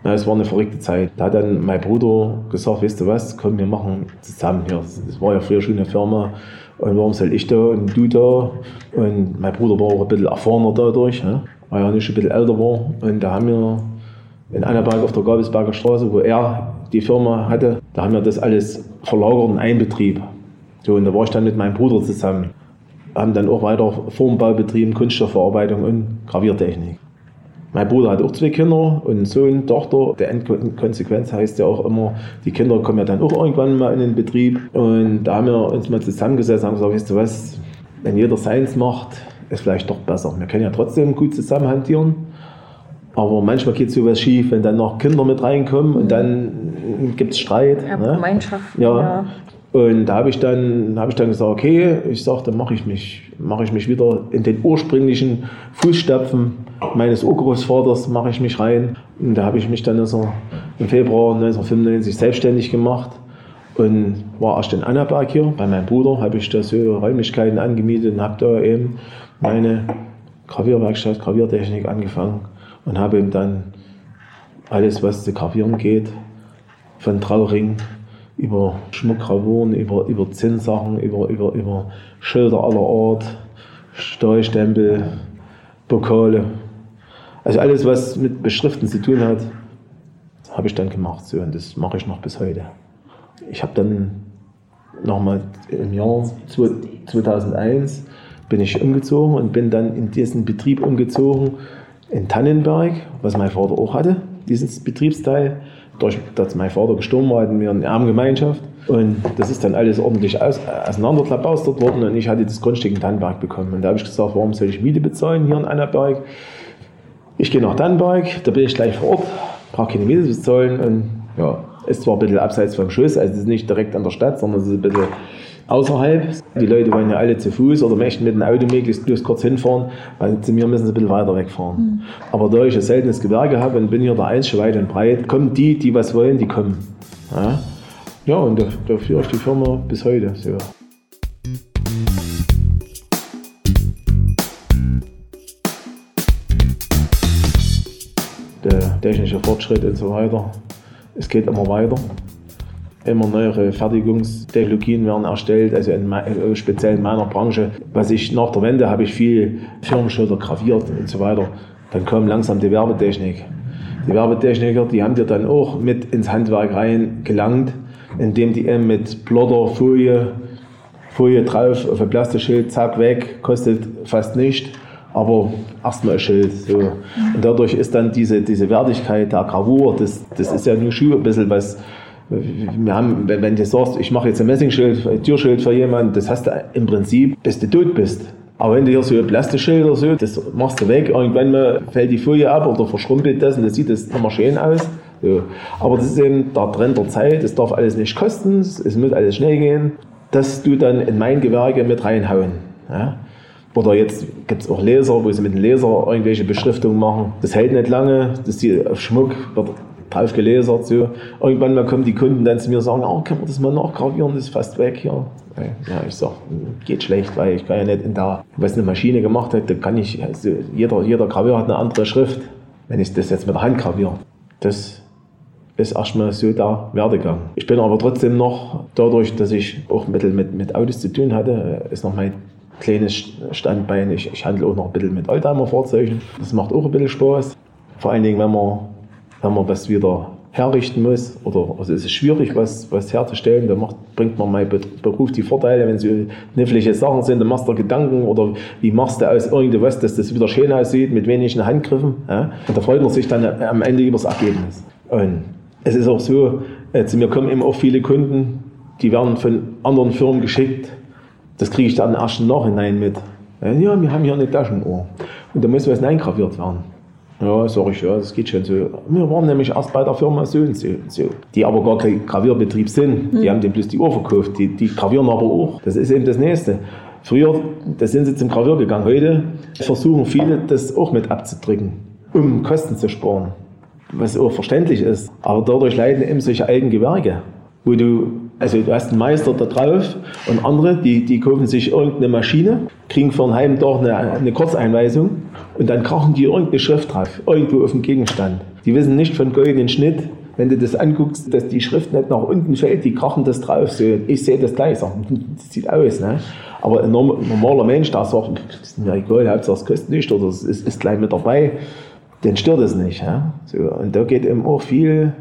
Ja, es war eine verrückte Zeit. Da hat dann mein Bruder gesagt, weißt du was, komm, wir machen zusammen hier. Das war ja früher schon eine Firma. Und warum soll ich da und du da? Und mein Bruder war auch ein bisschen erfahrener dadurch. Ja weil er nicht ein bisschen älter war. Und da haben wir in Annaberg auf der Gabelsberger Straße, wo er die Firma hatte, da haben wir das alles verlagert in einen Betrieb. So, und da war ich dann mit meinem Bruder zusammen. Haben dann auch weiter Formbau betrieben, Kunststoffverarbeitung und Graviertechnik. Mein Bruder hat auch zwei Kinder und einen Sohn, Tochter. Der Endkonsequenz heißt ja auch immer, die Kinder kommen ja dann auch irgendwann mal in den Betrieb. Und da haben wir uns mal zusammengesetzt und haben gesagt, weißt du was, wenn jeder seins macht, ist vielleicht doch besser. Wir können ja trotzdem gut zusammen hantieren, aber manchmal geht sowas schief, wenn dann noch Kinder mit reinkommen und dann gibt es Streit. Ja, ne? Gemeinschaft. Ja. ja. Und da habe ich, dann, hab ich dann gesagt, okay, ich sage, dann mache ich, mich, mach ich mich wieder in den ursprünglichen Fußstapfen meines Urgroßvaters mache ich mich rein. Und da habe ich mich dann also im Februar 1995 selbstständig gemacht und war erst in Annaberg hier bei meinem Bruder, habe ich da so Räumlichkeiten angemietet und habe da eben meine Gravierwerkstatt, Graviertechnik angefangen und habe ihm dann alles, was zu gravieren geht, von Trauring über Schmuckgravuren, über, über Zinnsachen, über, über, über Schilder aller Art, Stahlstempel, Pokale. Also alles, was mit Beschriften zu tun hat, habe ich dann gemacht. So, und das mache ich noch bis heute. Ich habe dann nochmal im Jahr 2001 bin ich umgezogen und bin dann in diesen Betrieb umgezogen in Tannenberg, was mein Vater auch hatte, dieses Betriebsteil. Durch, dass mein Vater gestorben war, hatten wir eine Armgemeinschaft. Und das ist dann alles ordentlich aus, worden und ich hatte das Grundstück in Tannenberg bekommen. Und da habe ich gesagt, warum soll ich Miete bezahlen hier in Annaberg? Ich gehe nach Tannenberg, da bin ich gleich vor Ort, brauche keine Miete bezahlen und ja, ist zwar ein bisschen abseits vom Schuss, also es ist nicht direkt an der Stadt, sondern es ist ein bisschen außerhalb. Die Leute wollen ja alle zu Fuß oder möchten mit dem Auto möglichst bloß kurz hinfahren, weil zu mir müssen sie ein bisschen weiter wegfahren. Mhm. Aber da ich ein seltenes Gewerbe habe und bin hier der Einzige weit und breit, kommen die, die was wollen, die kommen. Ja, ja und da, da führe ich die Firma bis heute. So. Der technische Fortschritt und so weiter, es geht immer weiter. Immer neuere Fertigungstechnologien werden erstellt, also in, äh, speziell in meiner Branche. Was ich nach der Wende habe ich viel Firmenschilder graviert und so weiter. Dann kam langsam die Werbetechnik. Die Werbetechniker, die haben dir dann auch mit ins Handwerk rein gelangt, indem die eben mit Plotter, Folie, Folie drauf auf ein Plastikschild, zack, weg, kostet fast nicht, aber erstmal ein Schild. So. Und dadurch ist dann diese, diese Wertigkeit der Gravur, das, das ist ja nur schon ein bisschen was wir haben, wenn du sagst, ich mache jetzt ein Messingschild, ein Türschild für jemanden, das hast du im Prinzip, bis du tot bist. Aber wenn du hier so ein Plastikschild oder so, das machst du weg, irgendwann fällt die Folie ab oder verschrumpelt das und das sieht das immer schön aus. So. Aber das ist eben der Trend der Zeit, es darf alles nicht kosten, es muss alles schnell gehen. Das du dann in mein Gewerke mit reinhauen. Ja? Oder jetzt gibt es auch Laser, wo sie mit dem Laser irgendwelche Beschriftungen machen. Das hält nicht lange, das die, auf Schmuck wird drauf gelasert. So. Irgendwann mal kommen die Kunden dann zu mir und sagen, oh, können wir das mal nachgravieren, das ist fast weg hier. Ja, ich sage, geht schlecht, weil ich kann ja nicht in der, was eine Maschine gemacht hat, da kann ich, also jeder, jeder Graveur hat eine andere Schrift. Wenn ich das jetzt mit der Hand graviere, das ist erstmal so der Werdegang. Ich bin aber trotzdem noch, dadurch, dass ich auch ein bisschen mit, mit Autos zu tun hatte, ist noch mein kleines Standbein. Ich, ich handle auch noch ein bisschen mit Oldtimer-Fahrzeugen. Das macht auch ein bisschen Spaß. Vor allen Dingen, wenn man, wenn man was wieder herrichten muss oder also es ist schwierig, was, was herzustellen, da macht, bringt man mein Beruf die Vorteile, wenn es knifflige Sachen sind, dann machst du Gedanken oder wie machst du aus irgendwas, dass das wieder schön aussieht mit wenigen Handgriffen. Ja? Und da freut man sich dann am Ende über das Ergebnis. Und es ist auch so, zu mir kommen eben auch viele Kunden, die werden von anderen Firmen geschickt. Das kriege ich dann erst im Nachhinein mit. Ja, wir haben hier eine Taschenuhr. Und da muss was eingraviert werden. Ja, sag ich, ja, das geht schon so. Wir waren nämlich erst bei der Firma so und so und so. Die aber gar kein Gravierbetrieb sind. Die mhm. haben dem bloß die Uhr verkauft. Die, die gravieren aber auch. Das ist eben das Nächste. Früher, da sind sie zum Gravier gegangen. Heute versuchen viele, das auch mit abzudrücken, um Kosten zu sparen was auch verständlich ist. Aber dadurch leiden eben solche alten Gewerke, wo du, also du hast einen Meister da drauf und andere, die, die kaufen sich irgendeine Maschine, kriegen für einen halben Tag eine, eine Kurzeinweisung und dann krachen die irgendeine Schrift drauf, irgendwo auf dem Gegenstand. Die wissen nicht von goldenen Schnitt, wenn du das anguckst, dass die Schrift nicht nach unten fällt, die krachen das drauf. So, ich sehe das gleich, sag, das sieht aus. Ne? Aber ein normaler Mensch, der sagt, das ist mir egal, Hauptsache es kostet nicht oder es ist, ist gleich mit dabei den stört es nicht. Ja? So, und da geht eben auch viel,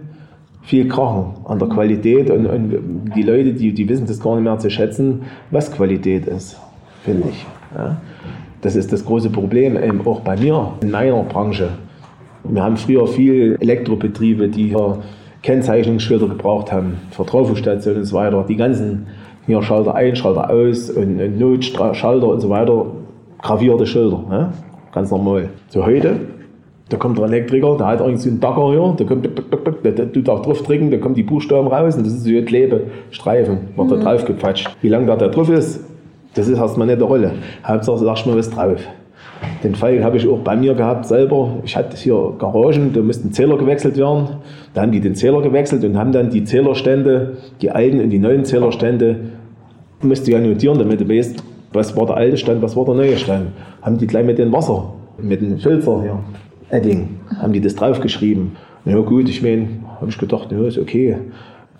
viel Krachen an der Qualität und, und, die Leute, die, die wissen das gar nicht mehr zu schätzen, was Qualität ist, finde ich. Ja? Das ist das große Problem, eben auch bei mir in meiner Branche. Wir haben früher viel Elektrobetriebe, die hier Kennzeichnungsschilder gebraucht haben, Vertraufungsstationen und so weiter. Die ganzen hier Schalter ein, Schalter aus und, und Notschalter und so weiter, gravierte Schilder, ne? ganz normal. So heute da kommt der Elektriker, der hat irgendwie so einen Bagger hier, der kommt, der tut auch drauf drücken, da kommen die Buchstaben raus und das ist so ein Klebestreifen, wird da mhm. drauf gepatscht. Wie lange da der drauf ist, das ist erstmal nicht eine Rolle. Hauptsache sagst mal was drauf. Den Fall habe ich auch bei mir gehabt selber. Ich hatte hier Garagen, da mussten Zähler gewechselt werden. Da haben die den Zähler gewechselt und haben dann die Zählerstände, die alten und die neuen Zählerstände, musst du ja notieren, damit du weißt, was war der alte Stand, was war der neue Stand. Haben die gleich mit dem Wasser, mit dem Filzer hier Edding, haben die das draufgeschrieben. Na ja, gut, ich meine, habe ich gedacht, ja, ist okay.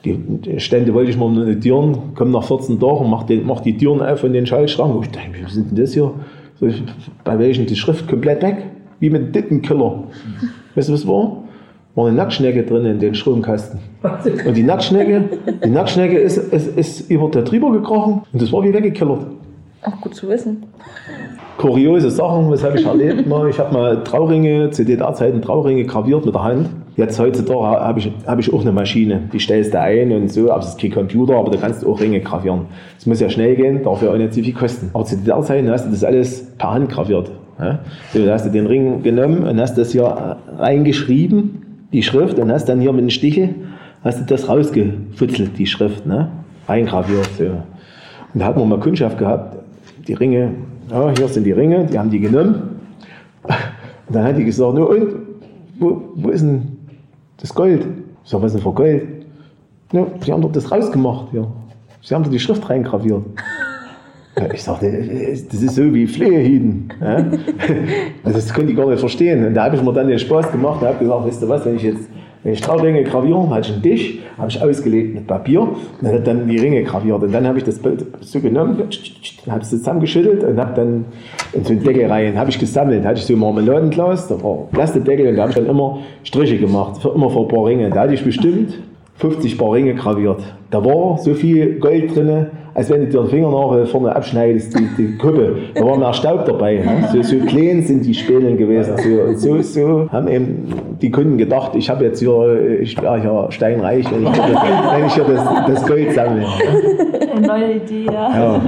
Die Stände wollte ich mal notieren, komme nach 14 Tagen und mach, den, mach die Türen auf von den Schaltschrank. Und ich denke, wie sind denn das hier? So, bei welchen die Schrift komplett weg, wie mit Dittenkiller. Weißt du, was war? War eine Nacktschnecke drin in den Stromkasten. Und die Nacktschnecke, die Nacktschnecke ist, ist, ist über der drüber gekrochen und das war wie weggekillert. Ach, gut zu wissen kuriose Sachen, was habe ich erlebt. Mal. Ich habe mal Trauringe, zu DDR-Zeiten Trauringe graviert mit der Hand. Jetzt heutzutage habe ich, hab ich auch eine Maschine, die stellst du ein und so, aber es ist kein Computer, aber da kannst du auch Ringe gravieren. Es muss ja schnell gehen, darf ja auch nicht so viel kosten. Aber zu DDR-Zeiten hast du das alles per Hand graviert. Ja? So, da hast du den Ring genommen und hast das hier reingeschrieben, die Schrift, und hast dann hier mit dem Stichel, hast du das rausgefutzelt, die Schrift, ne? reingraviert. So. Und da hat man mal Kundschaft gehabt, die Ringe ja, hier sind die Ringe, die haben die genommen. Und dann hat die gesagt, no, und, wo, wo ist denn das Gold? Ich sage, was ist denn für Gold? Ja, sie haben doch das rausgemacht. Ja. Sie haben da die Schrift reingraviert. Ich sagte, das ist so wie Flehehiden. Ja? Das konnte ich gar nicht verstehen. Und da habe ich mir dann den Spaß gemacht und habe gesagt, weißt du was, wenn ich jetzt wenn ich Trauringe graviere, hatte ich einen Tisch, habe ich ausgelegt mit Papier und dann dann die Ringe graviert. Und dann habe ich das Bild so genommen, habe es zusammengeschüttelt und habe dann in so eine Deckel rein, habe ich gesammelt. Hatte ich so Marmeladenglas, da war Plastikdeckel und da habe ich dann immer Striche gemacht, immer vor ein paar Ringe. Da hatte ich bestimmt 50 Paar Ringe graviert. Da war so viel Gold drin, als wenn du dir den Fingernagel vorne abschneidest, die, die Kuppe. Da war mehr Staub dabei. Ne? So, so klein sind die Spänen gewesen. So, so, so haben eben die Kunden gedacht, ich habe jetzt hier, ich wäre hier steinreich, wenn ich hier, das, wenn ich hier das, das Gold sammle. Eine neue Idee, ja. Ja,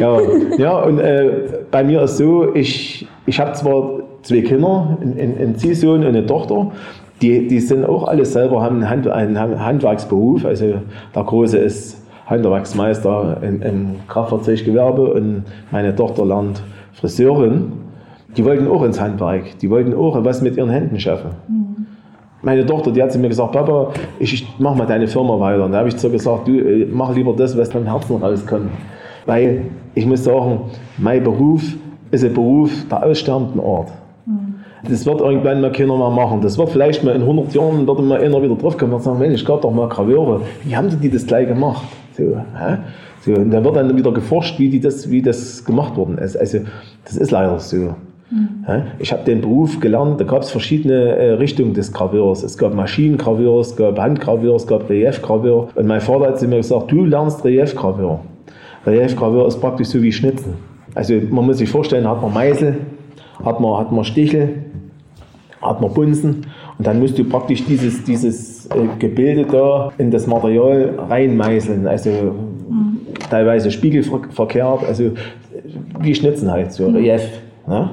ja, ja und äh, bei mir ist so, ich, ich habe zwar zwei Kinder, einen Ziehsohn und eine Tochter, die, die sind auch alle selber, haben einen, Hand, einen Handwerksberuf. Also der Große ist Handwerksmeister im, im Kraftfahrzeuggewerbe und meine Tochter lernt Friseurin. Die wollten auch ins Handwerk. Die wollten auch was mit ihren Händen schaffen. Meine Tochter, die hat zu mir gesagt, Papa, ich, mach mal deine Firma weiter. Und da habe ich zu ihr gesagt, du äh, mach lieber das, was vom Herzen rauskommt. Weil ich muss sagen, mein Beruf ist ein Beruf der aussterbenden Art. Das wird irgendwann mal keiner mehr machen. Das wird vielleicht mal in 100 Jahren wird mal einer wieder draufkommen und sagen, Mensch, es gab doch mal Graveure. Wie haben die das gleich gemacht? So, hä? so, und dann wird dann wieder geforscht, wie, die das, wie das gemacht worden ist. Also das ist leider so. Ja, Ich habe den Beruf gelernt, da gab es verschiedene äh, Richtungen des Graveurs. Es gab Maschinengraveur, es gab Handgraveur, es gab Reliefgraveur. Und mein Vater hat zu mir gesagt, du lernst Reliefgraveur. Reliefgraveur ist praktisch so wie Schnitzen. Also man muss sich vorstellen, hat man Meißel, hat man, hat man Stichel, man Bunsen und dann musst du praktisch dieses, dieses äh, Gebilde da in das Material reinmeißeln. Also teilweise spiegelverkehrt, also wie Schnitzen halt, so Relief. Ne?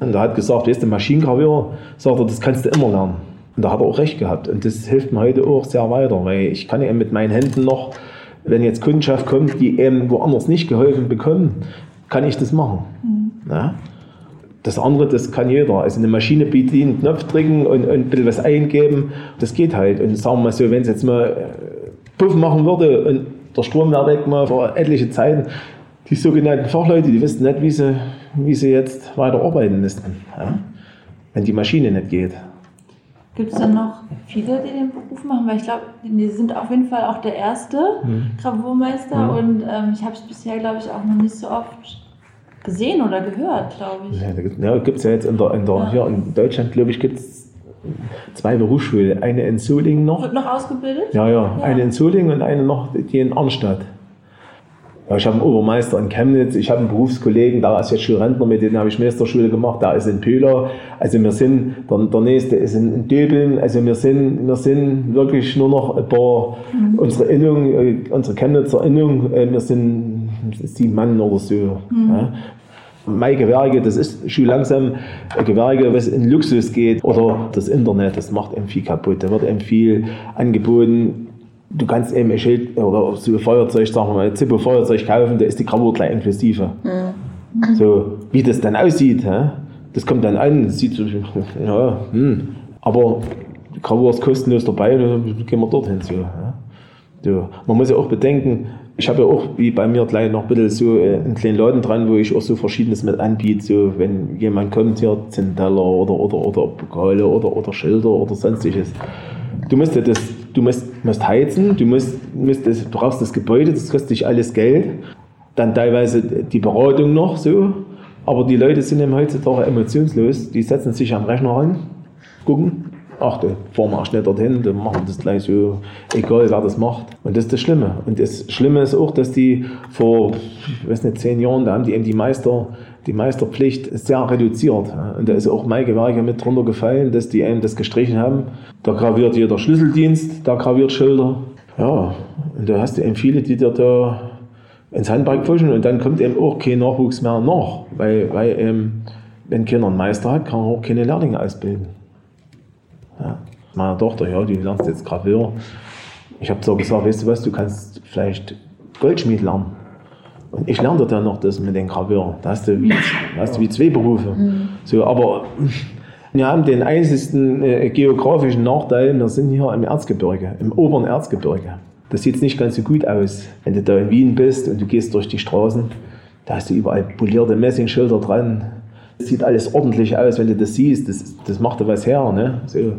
Und er hat gesagt, weißt du, Maschinengraveur, sagt er, das kannst du immer lernen. Und da hat er auch recht gehabt. Und das hilft mir heute auch sehr weiter, weil ich kann eben mit meinen Händen noch, wenn jetzt Kundschaft kommt, die eben woanders nicht geholfen bekommen, kann ich das machen. Ne? Das andere, das kann jeder. Also eine Maschine bedienen, Knopf drücken und, und ein bisschen was eingeben, das geht halt. Und sagen wir mal so, wenn es jetzt mal äh, Puff machen würde und der Strom wäre weg mal vor etliche Zeiten, die sogenannten Fachleute, die wissen nicht, wie sie, wie sie jetzt weiter arbeiten müssten, ja? wenn die Maschine nicht geht. Gibt es dann noch viele, die den Beruf machen? Weil ich glaube, die sind auf jeden Fall auch der erste Gravurmeister und ähm, ich habe es bisher, glaube ich, auch noch nicht so oft gesehen oder gehört, glaube ich. Ja, da gibt ja, gibt's ja jetzt in, der, in, der, Ja. hier in Deutschland, glaube ich, gibt es zwei Berufsschulen. Eine in Solingen noch. Wird noch ausgebildet? Ja, ja, eine in Solingen und eine noch die in Arnstadt. Ja, ich habe einen Obermeister in Chemnitz, ich habe einen Berufskollegen, der ist jetzt schon Rentner, mit dem habe ich Meisterschule gemacht, der ist in Pöhler. Also wir sind, der, der nächste ist in, in Döbeln, also wir sind, wir sind wirklich nur noch ein paar, unsere Innung, äh, unsere Chemnitzer Innung, äh, wir sind sieben Mann oder so. Ja. Mein Gewerke, das ist schon langsam ein Gewerke, was in Luxus geht. Oder das Internet, das macht eben viel kaputt. Da wird eben viel angeboten. Du kannst eben ein Schild oder so ein Feuerzeug, sagen wir mal, ein Zippo-Feuerzeug kaufen, da ist die Gravur gleich inklusive. So, wie das dann aussieht, hä? das kommt dann an, sieht so, ja, hm. aber die Gravur ist kostenlos dabei, dann gehen wir dorthin. So, ja. So. Man muss ja auch bedenken, ich habe ja auch wie bei mir gleich noch ein bisschen so äh, einen kleinen Laden dran, wo ich auch so Verschiedenes mit anbiete. So, wenn jemand kommt hier, Zinteller oder, oder, oder Pokale oder, oder Schilder oder sonstiges. Du musst ja das, du musst, musst heizen, du musst, musst das, du brauchst das Gebäude, das kostet dich alles Geld. Dann teilweise die Beratung noch so. Aber die Leute sind eben heutzutage emotionslos. Die setzen sich am Rechner an, gucken, ach, da fahren wir schnell dorthin, dann machen wir das gleich so, egal wer das macht. Und das ist das Schlimme. Und das Schlimme ist auch, dass die vor, ich weiß nicht, zehn Jahren, da haben die eben die Meister, die Meisterpflicht sehr reduziert. Und da ist auch mein Gewerke mit drunter gefallen, dass die eben das gestrichen haben. Da graviert jeder Schlüsseldienst, da graviert Schilder. Ja, und da hast du eben viele, die dir da ins Handwerk pfuschen und dann kommt eben auch kein Nachwuchs mehr nach, weil, weil eben, wenn keiner einen Meister hat, kann er auch keine Lehrlinge ausbilden. Ja. Meine Tochter, ja, die lernt jetzt Graveur. Ich habe so gesagt, weißt du was, du kannst vielleicht Goldschmied lernen. Und ich lerne dann noch das mit den Graveur. Da hast du wie, hast du wie zwei Berufe. So, aber wir haben den einzigsten äh, geografischen Nachteil, wir sind hier im Erzgebirge, im oberen Erzgebirge. Das sieht nicht ganz so gut aus. Wenn du da in Wien bist und du gehst durch die Straßen, da hast du überall polierte Messingschilder dran. Das sieht alles ordentlich aus, wenn du das siehst. Das, das macht da was her. Ne? So,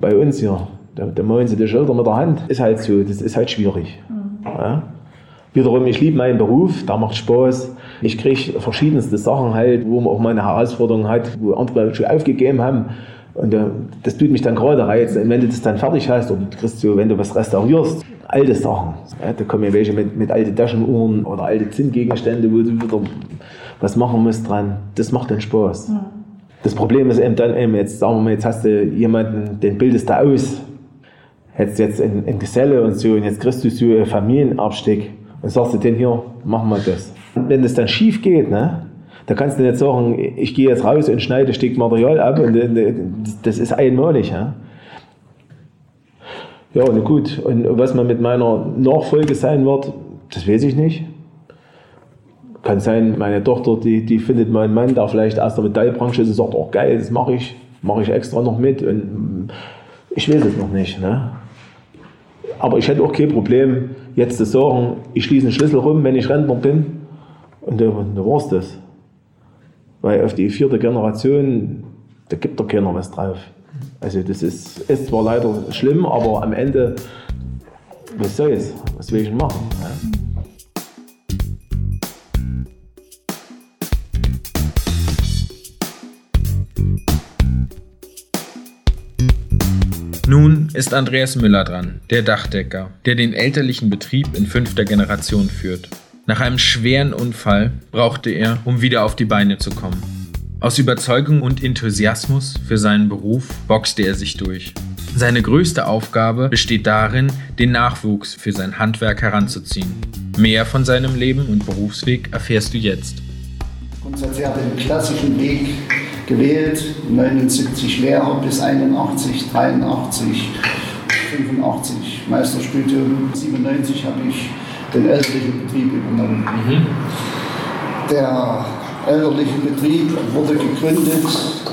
bei uns hier, da, da malen sie die Schilder mit der Hand. Ist halt so, das ist halt schwierig. Ja? Wiederum, ich liebe meinen Beruf, da macht Spaß. Ich kriege verschiedenste Sachen halt, wo man auch mal eine Herausforderung hat, wo andere schon aufgegeben haben. Und äh, das tut mich dann gerade reizen. Und wenn du das dann fertig hast, oder du kriegst so, wenn du was restaurierst, alte Sachen. Ja, da kommen ja welche mit, mit alten Taschenuhren oder alte Zinngegenstände, wo du wieder was machen musst dran. Das macht dann Spaß. Das Problem ist eben dann eben, jetzt sagen wir mal, jetzt hast du jemanden, den bildest du aus. Hättest jetzt in, in Geselle und so, und jetzt kriegst du so einen Familienabstieg und sagst du den hier, mach mal das. Und wenn das dann schief geht, ne, da kannst du nicht sagen, ich gehe jetzt raus und schneide ein Stück Material ab und das ist einmalig. Ja. Ja, na gut. Und was man mit meiner Nachfolge sein wird, Das weiß ich nicht. Kann sein, meine Tochter, die, die findet meinen Mann, der vielleicht aus der Metallbranche ist, und sagt, oh geil, das mache ich, mache ich extra noch mit. Und ich weiß es noch nicht. Ne? Aber ich hätte auch kein Problem, jetzt zu sagen, ich schließe einen Schlüssel rum, wenn ich Rentner bin. Und da, da war es das. Weil auf die vierte Generation, da gibt doch keiner was drauf. Also das ist, ist zwar leider schlimm, aber am Ende, was soll's? Was will ich machen? Ne? Nun ist Andreas Müller dran, der Dachdecker, der den elterlichen Betrieb in fünfter Generation führt. Nach einem schweren Unfall brauchte er, um wieder auf die Beine zu kommen. Aus Überzeugung und Enthusiasmus für seinen Beruf boxte er sich durch. Seine größte Aufgabe besteht darin, den Nachwuchs für sein Handwerk heranzuziehen. Mehr von seinem Leben und Berufsweg erfährst du jetzt. Grundsätzlich hat er den klassischen Weg gewählt, 79 Lehrer bis 81, 83, 85 Meisterstudium, 97 habe ich den elterlichen Betrieb übernommen. Mhm. Der elterliche Betrieb wurde gegründet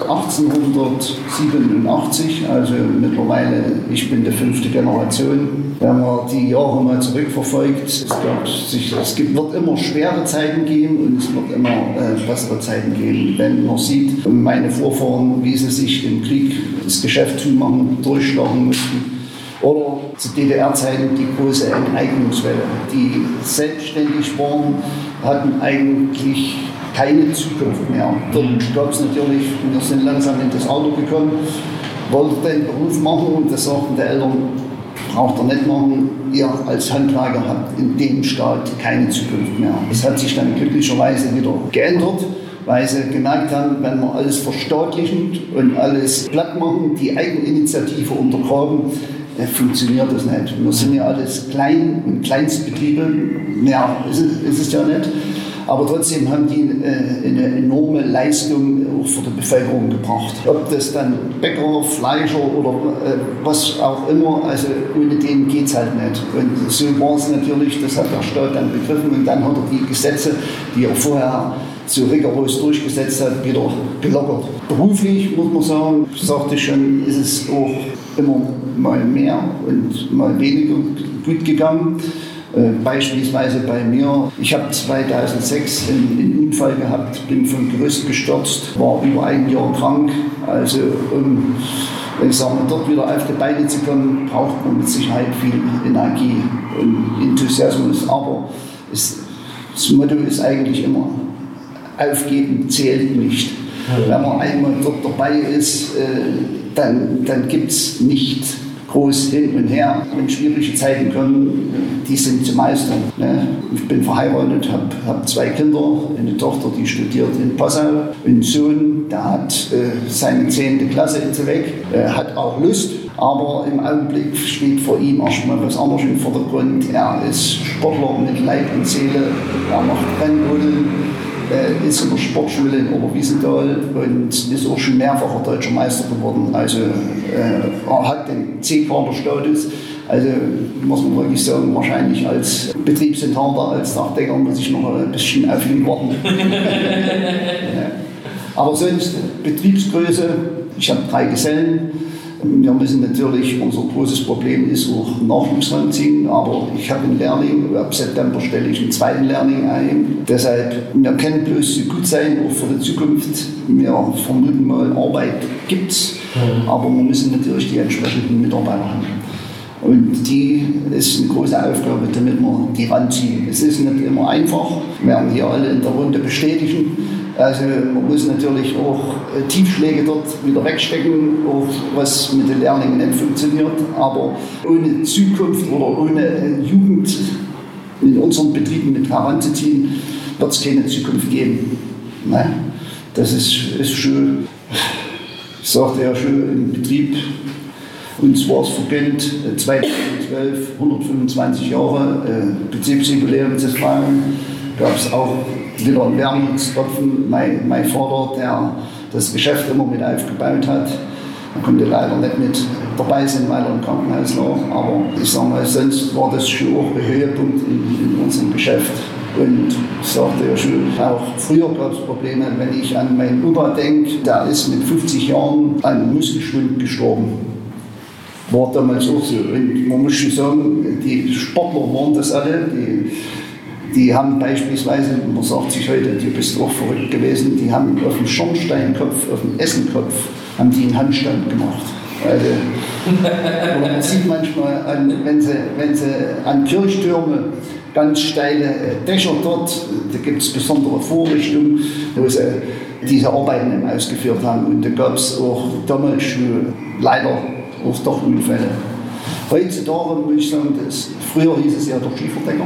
1887, also mittlerweile, ich bin die fünfte Generation. Wenn man die Jahre mal zurückverfolgt, es, gab sich, es gibt, wird immer schwere Zeiten geben und es wird immer äh, bessere Zeiten geben. Wenn man sieht, meine Vorfahren, wie sie sich im Krieg das Geschäft zumachen, durchschlagen mussten, oder zu DDR-Zeiten die große Enteignungswelle. Die selbstständig waren, hatten eigentlich keine Zukunft mehr. Dann gab es natürlich, wir sind langsam in das Alter gekommen, wollte den Beruf machen und das sagten die Eltern, braucht er nicht machen, ihr als Handwerker habt in dem Staat keine Zukunft mehr. Das hat sich dann glücklicherweise wieder geändert weil sie gemerkt haben, wenn wir alles verstaatlichen und alles platt machen, die Eigeninitiative untergraben, dann funktioniert das nicht. Wir sind ja alles Klein- und Kleinstbetriebe, mehr ist es, ist es ja nicht. Aber trotzdem haben die äh, eine enorme Leistung auch für die Bevölkerung gebracht. Ob das dann Bäcker, Fleischer oder äh, was auch immer, also ohne den geht es halt nicht. Und so war es natürlich, das hat der Staat dann begriffen und dann hat er die Gesetze, die er vorher so rigoros durchgesetzt hat, wieder gelockert. Beruflich muss man sagen, sagte ich schon, ist es auch immer mal mehr und mal weniger gut gegangen. Äh, beispielsweise bei mir, ich habe 2006 einen, Unfall gehabt, bin vom Gerüst gestürzt, war über ein Jahr krank. Also um ich sage mal, dort wieder auf die Beine zu kommen, braucht man mit Sicherheit viel Energie und Enthusiasmus. Aber es, das Motto ist eigentlich immer, aufgeben zählt nicht. Wenn man einmal dort dabei ist, äh, dann, dann gibt es nicht groß hin und her. Wenn schwierige Zeiten kommen, die sind zu meistern. Ne? Ich bin verheiratet, habe hab zwei Kinder, eine Tochter, die studiert in Passau, einen Sohn, der hat äh, seine 10. Klasse jetzt weg, äh, hat auch Lust, aber im Augenblick steht vor ihm erstmal was anderes im Vordergrund. Er ist Sportler mit Leib und Seele, er macht Rennrodeln äh, ist in der Sportschule in Oberwiesenthal und ist auch schon mehrfacher deutscher Meister geworden. Also äh, er hat den C-Kader-Status. Also muss man wirklich sagen, wahrscheinlich als Betriebsinhaber, als Dachdecker muss ich noch ein bisschen auf ihn warten. Aber sonst Betriebsgröße, ich habe drei Gesellen wir müssen natürlich, unser großes Problem ist auch Nachwuchs ranziehen, aber ich habe einen Lehrling, ab September stelle ich einen zweiten Lehrling ein. Deshalb, wir können bloß gut sein, auch für die Zukunft. Wir vermuten mal, Arbeit gibt es, mhm. aber wir müssen natürlich die entsprechenden Mitarbeiter haben. Und die ist eine große Aufgabe, damit wir die ranziehen. Es ist nicht immer einfach, werden hier alle in der Runde bestätigen. Also man muss natürlich auch äh, Tiefschläge dort wieder wegstecken, auch was mit den Lehrlingen nicht funktioniert. Aber ohne Zukunft oder ohne äh, Jugend in unseren Betrieben mit heranzuziehen, wird es keine Zukunft geben. Nein, das ist, ist schön, ich sagte ja schon, im Betrieb uns war es vergönnt, 2012 125 Jahre äh, Betriebsjubiläum feiern. Gab es auch wieder einen Wermutstropfen. Mein, mein Vater, der das Geschäft immer mit aufgebaut hat, er konnte leider nicht mit dabei sind, weil er im Krankenhaus lag. Aber ich sage mal, sonst war das schon auch ein Höhepunkt in, in unserem Geschäft. Und ich sagte ja schon, auch früher gab es Probleme, wenn ich an meinen Opa denke, der ist mit 50 Jahren an Muskelschwund gestorben. War damals auch so. Und man muss schon sagen, die Sportler waren das alle, die die haben beispielsweise, man sagt sich heute, du bist auch verrückt gewesen, die haben auf dem Schornsteinkopf, auf dem Essenkopf, haben die einen Handstand gemacht. Also, man sieht manchmal, an, wenn, sie, wenn sie an Kirchtürme ganz steile Dächer dort, da gibt es besondere Vorrichtungen, wo sie diese Arbeiten ausgeführt haben. Und da gab es auch damals schon leider auch doch Unfälle. Heutzutage muss ich sagen, das, früher hieß es ja der Schieferdecker.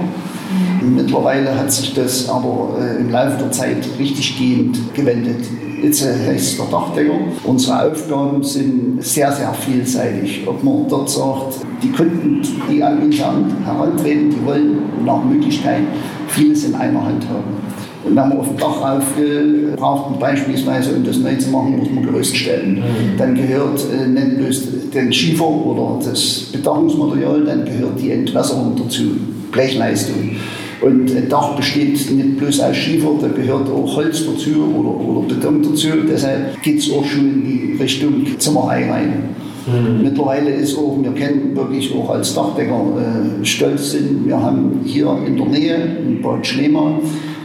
Mittlerweile hat sich das aber äh, im Laufe der Zeit richtig gehend gewendet. Jetzt äh, heißt es der Dachdecker. Unsere Aufgaben sind sehr, sehr vielseitig. Ob man dort sagt, die Kunden, die an uns herantreten, die wollen nach Möglichkeit vieles in einer Hand haben. Und wenn man auf dem Dach rauf will, braucht man beispielsweise, um das neu zu machen, muss man Gerüst stellen. Mhm. Dann gehört äh, nicht bloß den Schiefer oder das Bedachungsmaterial, dann gehört die Entwässerung dazu. Blechleistung. Und ein Dach besteht nicht bloß aus Schiefer, da gehört auch Holz dazu oder, oder Beton dazu. Deshalb geht es auch schon in die Richtung Zimmerei rein. Mhm. Mittlerweile ist auch, wir kennen wirklich auch als Dachdecker äh, stolz sind, wir haben hier in der Nähe, in Bad Schlema,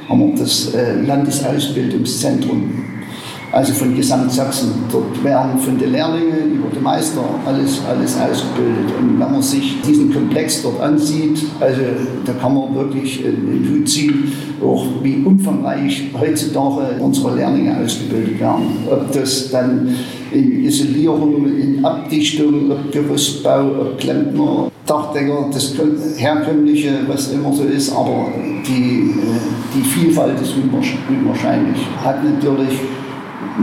haben wir das äh, Landesausbildungszentrum also von Gesamtsachsen. Dort werden von den Lehrlingen über die Meister alles, alles ausgebildet. Und wenn man sich diesen Komplex dort ansieht, also da kann man wirklich in den Hut ziehen, auch wie umfangreich heutzutage unsere Lehrlinge ausgebildet werden. Ob das dann in Isolierung, in Abdichtung, ob Gerüstbau, ob Klempner, Dachdecker, das herkömmliche, was immer so ist, aber die, die Vielfalt ist unwahrscheinlich. Hat natürlich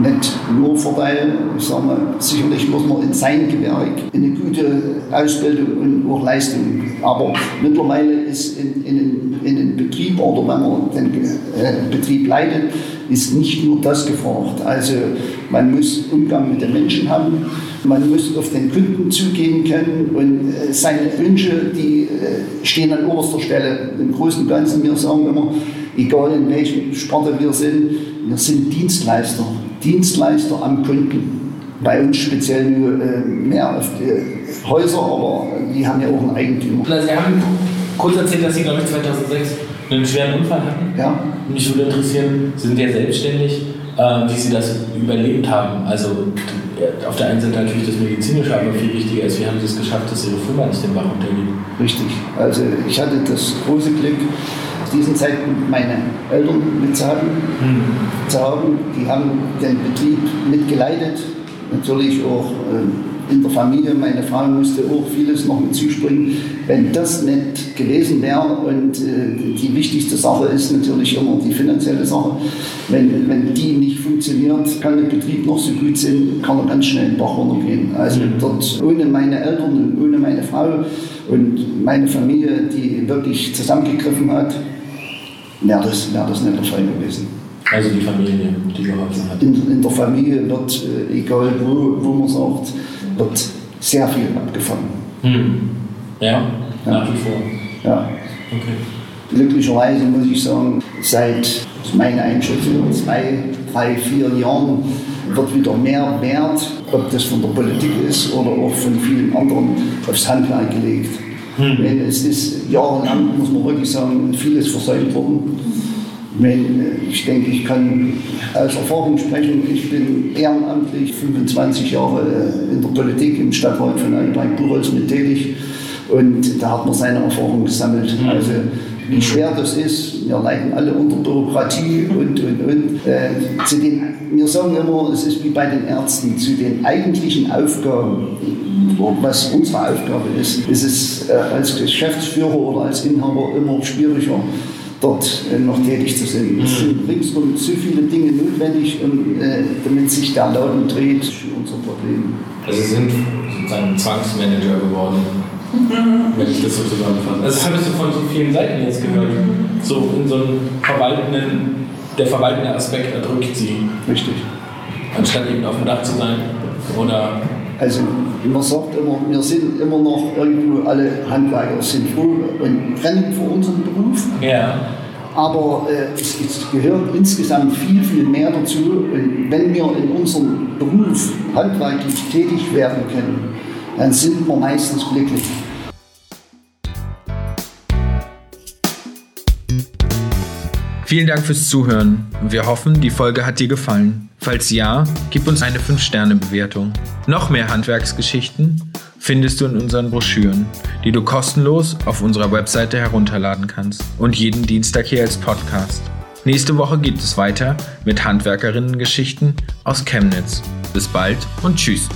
nicht nur Vorteile. Ich sicherlich muss man in sein Gewerk eine gute Ausbildung und auch Leistung. Aber mittlerweile ist in, in, in den Betrieb oder wenn man den äh, Betrieb leitet, ist nicht nur das gefragt. Also man muss Umgang mit den Menschen haben, man muss auf den Kunden zugehen können und äh, seine Wünsche, die äh, stehen an oberster Stelle. Im Großen und Ganzen, wir sagen immer, egal in welchem Sparte wir sind, wir sind Dienstleister. Dienstleister am Kunden. Bei uns speziell nur äh, mehr auf die Häuser, aber die haben ja auch einen Eigentümer. Sie haben kurz erzählt, dass Sie, glaube ich, 2006 einen schweren Unfall hatten. Ja. Mich würde interessieren, Sie sind ja selbstständig, äh, wie Sie das überlebt haben. Also auf der einen Seite natürlich das Medizinische, aber viel wichtiger ist, wie haben Sie es geschafft, dass Ihre Firma nicht den Bach untergeht? Richtig. Also ich hatte das große Glück, diesen Zeitpunkt meine Eltern mitzuhaben, mhm. zu haben. Die haben den Betrieb mitgeleitet, natürlich auch äh, in der Familie. Meine Frau musste auch vieles noch mit zuspringen. Wenn das nicht gewesen wäre und äh, die wichtigste Sache ist natürlich immer die finanzielle Sache, wenn, wenn die nicht funktioniert, kann der Betrieb noch so gut sein, kann er ganz schnell in den Bach runtergehen. Also mhm. dort ohne meine Eltern und ohne meine Frau und meine Familie, die wirklich zusammengegriffen hat, wäre das, wär das nicht der Fall gewesen. Also die Familie, die geholfen hat? In, in der Familie wird, äh, egal wo, wo man sagt, wird sehr viel abgefangen. Hm. Ja, ja, nach wie vor. Ja. Okay. Glücklicherweise muss ich sagen, seit meiner Einschätzung zwei, drei, vier Jahren wird wieder mehr Wert, ob das von der Politik ist oder auch von vielen anderen, aufs Handwerk gelegt. Hm. Es ist jahrelang, muss man wirklich sagen, vieles versäumt worden. Ich denke, ich kann aus Erfahrung sprechen. Ich bin ehrenamtlich 25 Jahre in der Politik im Stadtrat von Altenberg-Buchholz mit tätig und da hat man seine Erfahrung gesammelt. Hm. Also wie schwer das ist. Wir leiden alle unter Bürokratie und, und, und. Äh, zu den, wir sagen immer, es ist wie bei den Ärzten, zu den eigentlichen Aufgaben, was unsere Aufgabe ist, ist es äh, als Geschäftsführer oder als Inhaber immer schwieriger, dort äh, noch tätig zu sein. Es sind ringsum so viele Dinge notwendig, um, äh, damit sich der Laden dreht, unser Problem. Also Sie sind sozusagen Zwangsmanager geworden wenn ich das so zusammenfasse. Also das habe ich so von so vielen Seiten jetzt gehört. So in so einem verwaltenden, der verwaltende Aspekt erdrückt sie. Richtig. Anstatt eben auf dem Dach zu sein oder Also man sagt immer, wir sind immer noch irgendwo alle Handwerker, sind froh und brennen für unseren Beruf. Ja. Aber äh, es, es gehört insgesamt viel, viel mehr dazu. Und wenn wir in unserem Beruf handwerklich tätig werden können, dann sind wir meistens glücklich. Vielen Dank fürs Zuhören. Wir hoffen, die Folge hat dir gefallen. Falls ja, gib uns eine 5-Sterne-Bewertung. Noch mehr Handwerksgeschichten findest du in unseren Broschüren, die du kostenlos auf unserer Webseite herunterladen kannst und jeden Dienstag hier als Podcast. Nächste Woche geht es weiter mit Handwerkerinnen-Geschichten aus Chemnitz. Bis bald und tschüss.